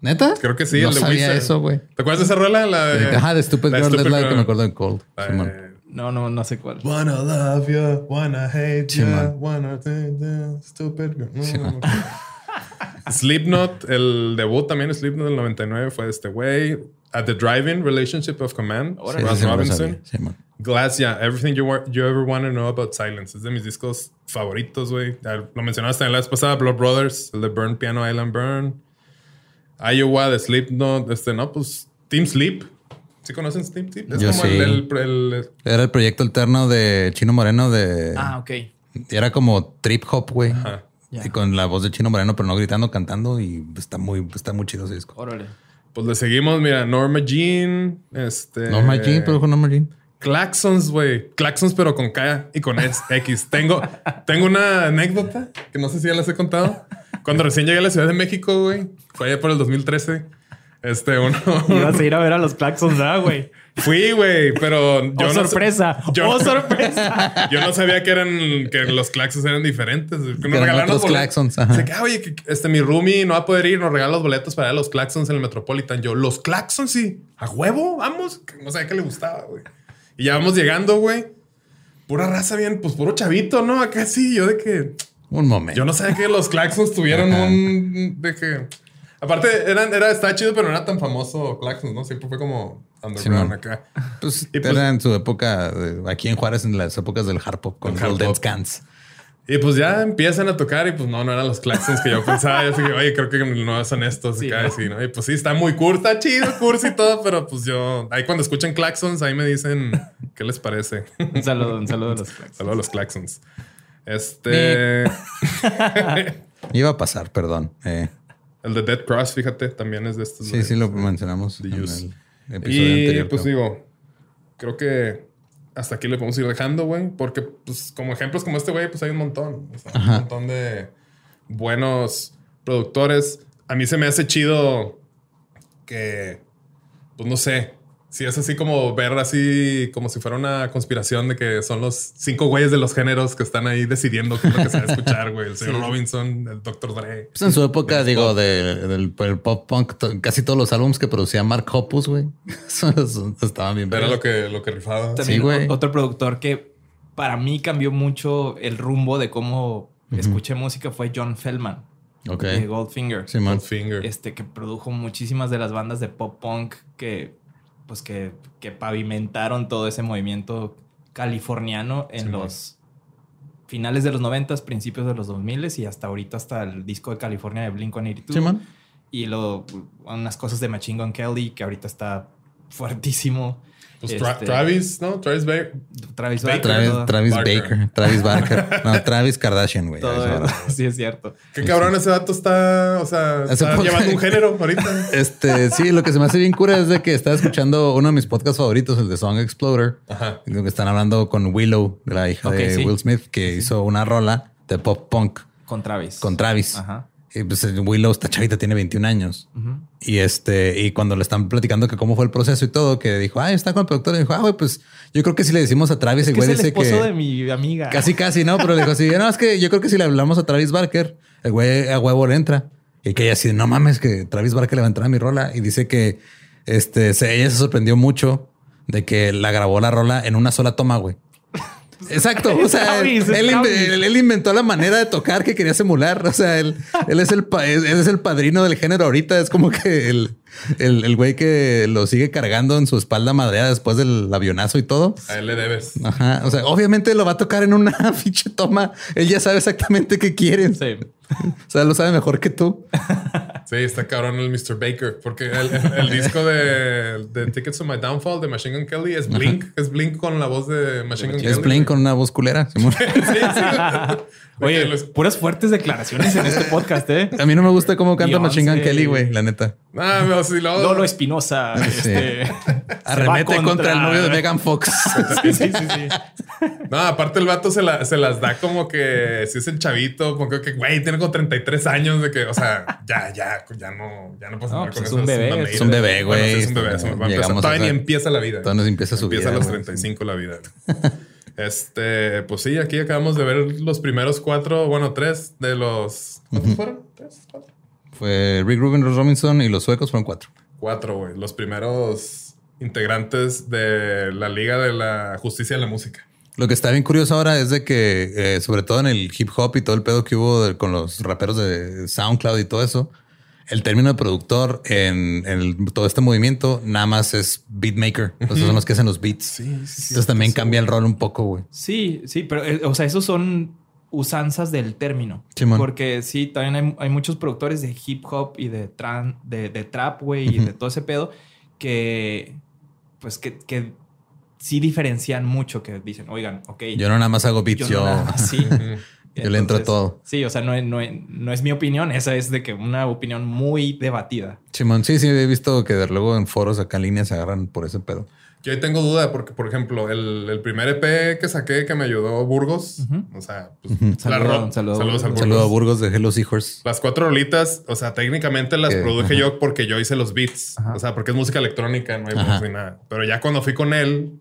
¿Neta? Creo que sí, No el de sabía Wizard. eso, güey. ¿Te acuerdas de esa rola? La de... Ajá, de Stupid la Girl es Stupid la que me acuerdo de Cold. De- No, no, no sé cuál. Wanna love you, wanna hate Sí, you, man. wanna think you, stupid girl. No, Sí, no, man. no. Slipknot, el debut también Slipknot del 99 fue de este güey. At the Driving Relationship of Command. Sí, Ross Robinson. Glass, yeah, Everything you, wa- you Ever Want to Know About Silence. Es de mis discos favoritos, güey. Lo mencionaste en la vez pasada, Blood Brothers, el de Burn Piano Island Burn. Iowa de Slipknot, este, no, pues Team Sleep. ¿Sí conocen Team Sleep? Es Yo como sí. el- el- el Era el proyecto alterno de Chino Moreno de... Ah, ok. Era como trip hop, güey. Ajá. Ya. Y con la voz de Chino Moreno, pero no gritando, cantando. Y está muy, está muy chido ese disco. Órale. Pues le seguimos, mira, Norma Jean, este... Norma Jean, produjo Norma Jean. Claxons, güey. Claxons, pero con K y con S, X. Tengo, tengo una anécdota que no sé si ya les he contado. Cuando recién llegué a la Ciudad de México, güey, fue allá por el 2013. Este, uno. Ibas a ir a ver a los Claxons, ¿verdad, güey? Fui, güey, pero yo ¡Oh, no. sorpresa! yo- ¡Oh, sorpresa! Yo no sabía que eran que los claxons eran diferentes. Que nos regalaron los boletos. claxons, ajá. Dice que, "Ah, oye, que este mi roomie no va a poder ir, nos regala los boletos para ir a los claxons en el Metropolitan. Yo, los claxons, sí, a huevo, vamos. No sabía que le gustaba, güey. Y ya vamos llegando, güey. Pura raza bien, pues puro chavito, ¿no? Acá sí, yo de que Un momento. yo no sabía que los claxons tuvieron Ajá. un de que aparte eran era estaba chido, pero no era tan famoso claxons, ¿no? Siempre fue como underground Simón. acá. Pues, Y pues- era en su época, de- aquí en Juárez, en las épocas del hard pop con Golden. Scans. Y pues ya empiezan a tocar y pues no, no eran los claxons que yo pensaba. Yo así que, oye, creo que no son estos. Sí, acá, ¿no? sí, ¿no? Y pues sí, está muy curta, está chido, cursi y todo, pero pues yo, ahí cuando escuchan claxons, ahí me dicen qué les parece. Un saludo, un saludo a los Claxons. Saludos a los claxons. Este, Iba a pasar, perdón. Eh, el de Dead Cross, fíjate, también es de estos. sí, sí lo mencionamos The en el episodio Y anterior. pues creo. digo, creo que hasta aquí le podemos ir dejando, güey, porque pues como ejemplos como este güey, pues hay un montón, o sea, un montón de buenos productores. A mí se me hace chido que, pues no sé, si es así como ver así como si fuera una conspiración de que son los cinco güeyes de los géneros que están ahí decidiendo qué es lo que se va a escuchar, güey. El señor Robinson, el Dr. Dre. Pues en su época, digo, de- del el pop punk, to- casi todos los álbumes que producía Mark Hoppus, güey, estaban bien. Era lo que, lo que rifaba. También güey. o- otro productor que para mí cambió mucho el rumbo de cómo escuché música fue John Feldman Ok. de Goldfinger. Sí. Goldfinger. Este que produjo muchísimas de las bandas de pop punk que pues que, que pavimentaron todo ese movimiento californiano en Sí, man. los finales de los 90, principios de los 2000 y hasta ahorita hasta el disco de California de Blink-182. Sí, man. y luego unas cosas de Machine Gun Kelly que ahorita está fuertísimo. Pues Tra- Este, Travis, ¿no? Travis Bay. Travis Baker. Travis, Travis Barker. Baker, Travis Barker. No, Travis Kardashian, güey. sí es cierto. Qué cabrón ese dato está, o sea, está poco- llevando un género ahorita. Este, sí, lo que se me hace bien cura es de que estaba escuchando uno de mis podcasts favoritos, el de Song Exploder. Ajá. Lo que están hablando con Willow, la hija de sí. Will Smith, que hizo una rola de pop punk Con Travis. con Travis. Ajá. Y pues Willow, esta chavita, tiene 21 años. Y este, y cuando le están platicando que cómo fue el proceso y todo, que dijo, ah, está con el productor, y dijo, ah, güey, pues yo creo que si le decimos a Travis, el Que güey es el dice esposo que. de mi amiga. Casi, casi, ¿no? Pero le dijo así, no, es que yo creo que si le hablamos a Travis Barker, el güey a huevo le entra. Y que ella así, no mames, que Travis Barker le va a entrar a mi rola. Y dice que este, se- ella se sorprendió mucho de que la grabó la rola en una sola toma, güey. Exacto. O sea, él, inventó la manera de tocar que quería simular. O sea, él, él es el pa- él es el padrino del género ahorita. Es como que el, el, el güey que lo sigue cargando en su espalda madreada después del avionazo y todo. A él le debes. Ajá. O sea, obviamente lo va a tocar en una ficha toma. Él ya sabe exactamente qué quieren. Sí. O sea, lo sabe mejor que tú. Sí, está cabrón el Mr. Baker, porque el, el- el disco de, de Tickets to My Downfall de Machine Gun Kelly es Blink, es Blink con la voz de Machine Gun Kelly. Es Blink con una voz culera. Simón. Sí, sí. Oye, los- puras fuertes declaraciones en este podcast, ¿eh? A mí no me gusta cómo canta. Machine Gun Kelly, güey, la neta. Ah, si luego- Lolo Espinosa. Este, Arremete va contra... el novio de Megan Fox. Sí, sí, sí, sí. No, aparte el vato se, la- se las da como que si es el chavito, porque que güey, tiene como 33 años de que, o sea, ya, ya, ya no, ya no puedes No, pues con es eso. un bebé, es un bebé, Bueno, sí, güey. es un bebé, es un- a todavía ni empieza la vida. Todavía no empieza su Empieza vida, a los güey. 35 la vida. Este, pues sí, aquí acabamos de ver los primeros cuatro, bueno, tres de los. ¿Cuántos fueron? ¿Tres? Rick Rubin, Ross Robinson y los suecos fueron cuatro. Cuatro, güey. Los primeros integrantes de la Liga de la Justicia de la Música. Lo que está bien curioso ahora es de que, eh, sobre todo en el hip hop y todo el pedo que hubo de- con los raperos de SoundCloud y todo eso, el término de productor en, en el- todo este movimiento nada más es beatmaker. O sea, son los que hacen los beats. Sí, sí, Entonces también cambia el rol un poco, güey. Sí, sí, pero, eh, o sea, esos son usanzas del término. Porque sí, también hay, hay muchos productores de hip hop y de, tran, de, de trap, güey, y de todo ese pedo que, pues, que, que sí diferencian mucho, que dicen, oigan, ok, Yo no nada más hago beats, yo yo. no nada más- sí. Yo le entro a todo. Sí, o sea, no, no, no es mi opinión. Esa es de que una opinión muy debatida. Simón, sí, sí, he visto que de luego en foros acá en línea se agarran por ese pedo. Yo ahí tengo duda porque, por ejemplo, el, el primer EP que saqué que me ayudó Burgos, o sea, pues, la Saludo- ro- saludo saludos al Burgos. saludo a Burgos de Hello Seahorse. Las cuatro rolitas, o sea, técnicamente las Que- produje ajá. yo porque yo hice los beats. Ajá. O sea, porque es música electrónica, no hay ni nada. Pero ya cuando fui con él,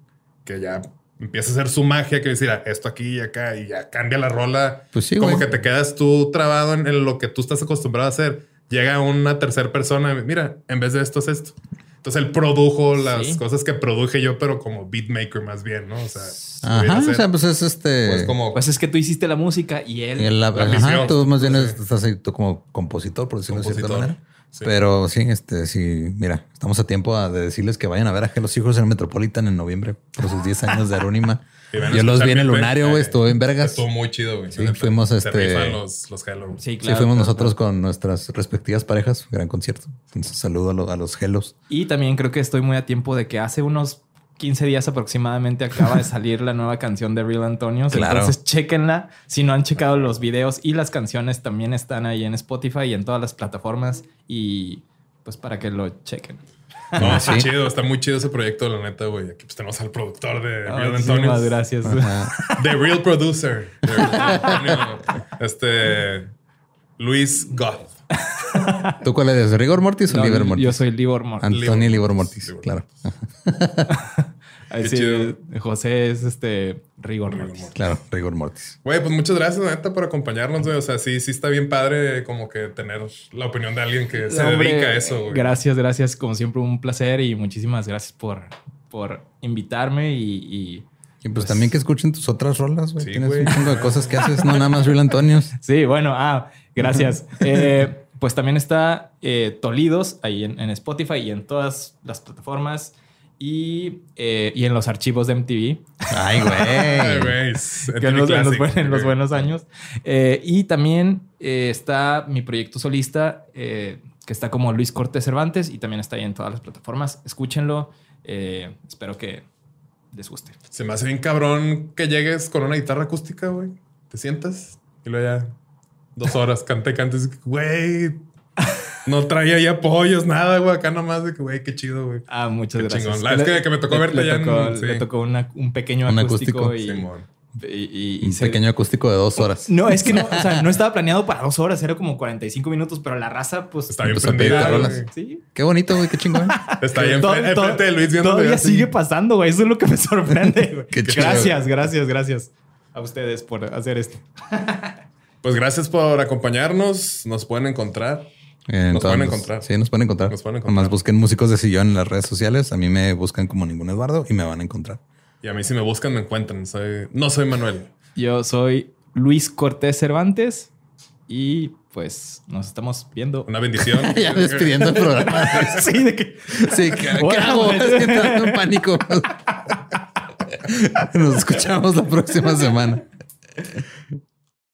que ya empieza a hacer su magia, que decir "Ah, esto aquí y acá, y ya cambia la rola. Pues sí, Como güey. que te quedas tú trabado en, en lo que tú estás acostumbrado a hacer. Llega una tercera persona, mira, en vez de esto es esto. Entonces él produjo las Sí. cosas que produje yo, pero como beatmaker más bien, ¿no? O sea, Ajá, o sea, pues es este. pues, como Pues es que tú hiciste la música y él. la ajá, visión. tú más bien estás ahí tú como compositor, por decirlo de cierta Compositor. manera. Sí. Pero sí, este, sí, mira, estamos a tiempo a- de decirles que vayan a ver a Hello Seahorse en el Metropolitan en noviembre por sus 10 años de Arúnima. Yo los vi en el lunario, güey, estuvo en Vergas. Estuvo muy chido, güey. Sí, fuimos, Se este- los, los Hello. Sí, Sí, claro. fuimos claro, nosotros claro. con nuestras respectivas parejas, gran concierto. Entonces, saludo a, lo- a los Hellos. Y también creo que estoy muy a tiempo de que hace unos 15 días aproximadamente acaba de salir la nueva canción de Real Antonio. Claro. Entonces, chéquenla. Si no han checado los videos y las canciones, también están ahí en Spotify y en todas las plataformas. Y pues para que lo chequen. No, está Sí. chido, está muy chido ese proyecto, la neta, güey. Aquí pues tenemos al productor de Ah, Real muchísimas Antonio. gracias. The Real Producer. de Real Antonio. este. Luis Goth. ¿Tú cuál eres? ¿Rigor Mortis o No, Liber Mortis? yo soy Libor Mor- Anthony Libor Mortis, Libor claro. Ahí Qué sí, chido. José es este Rigor Mortis. Claro, Rigor Mortis. Güey, pues muchas gracias, neta, por acompañarnos, güey. O sea, sí, sí está bien padre como que tener la opinión de alguien que se hombre, dedica a eso, güey. Gracias, gracias. Como siempre, un placer y muchísimas gracias por, por invitarme y, y- Y pues, también que escuchen tus otras rolas, güey. Sí, Tienes un chingo de cosas que haces, no nada más Real Antonios. Sí, bueno, ah, gracias. Eh, pues también está eh, Tolidos ahí en, en Spotify y en todas las plataformas y, eh, y en los archivos de MTV. Ay, Ay, güey. que en los, en los Classic, buen- en los güey. buenos años. Eh, y también eh, está mi proyecto solista, eh, que está como Luis Cortés Cervantes y también está ahí en todas las plataformas. Escúchenlo. Eh, espero que les guste. Se me hace bien cabrón que llegues con una guitarra acústica, güey. Te sientas y luego ya dos horas cante, cantes. Güey, no traía ahí apoyos, nada, güey. Acá nomás de que, güey, qué chido, güey. Ah, muchas Qué gracias. chingón. La- es que- que me tocó verte le ya en- Tocó, sí. Le tocó una- un pequeño Un acústico, acústico. y, Simón. y- y- y Un se- pequeño acústico de dos horas. No, es que no, o sea, no estaba planeado para dos horas, era como 45 minutos, pero la raza, pues. Está bien prendida, rolas. Sí. Qué bonito, güey, qué chingón. Está enfrente, todo- enfrente de Luis viendo Todavía sigue pasando, güey. Eso es lo que me sorprende, güey. Gracias, gracias, gracias a ustedes por hacer esto. Pues gracias por acompañarnos. Nos pueden encontrar. En Nos pueden encontrar. Sí, nos pueden encontrar. Nos pueden encontrar. Nomás busquen músicos de sillón en las redes sociales. A mí me buscan como ningún Eduardo y me van a encontrar. Y a mí si me buscan me encuentran. Soy, no soy Manuel. Yo soy Luis Cortés Cervantes y pues nos estamos viendo. Una bendición. ya despidiendo el programa. sí, de que. Sí, ¿qué, hago? Es que entrando en pánico. Nos escuchamos la próxima semana.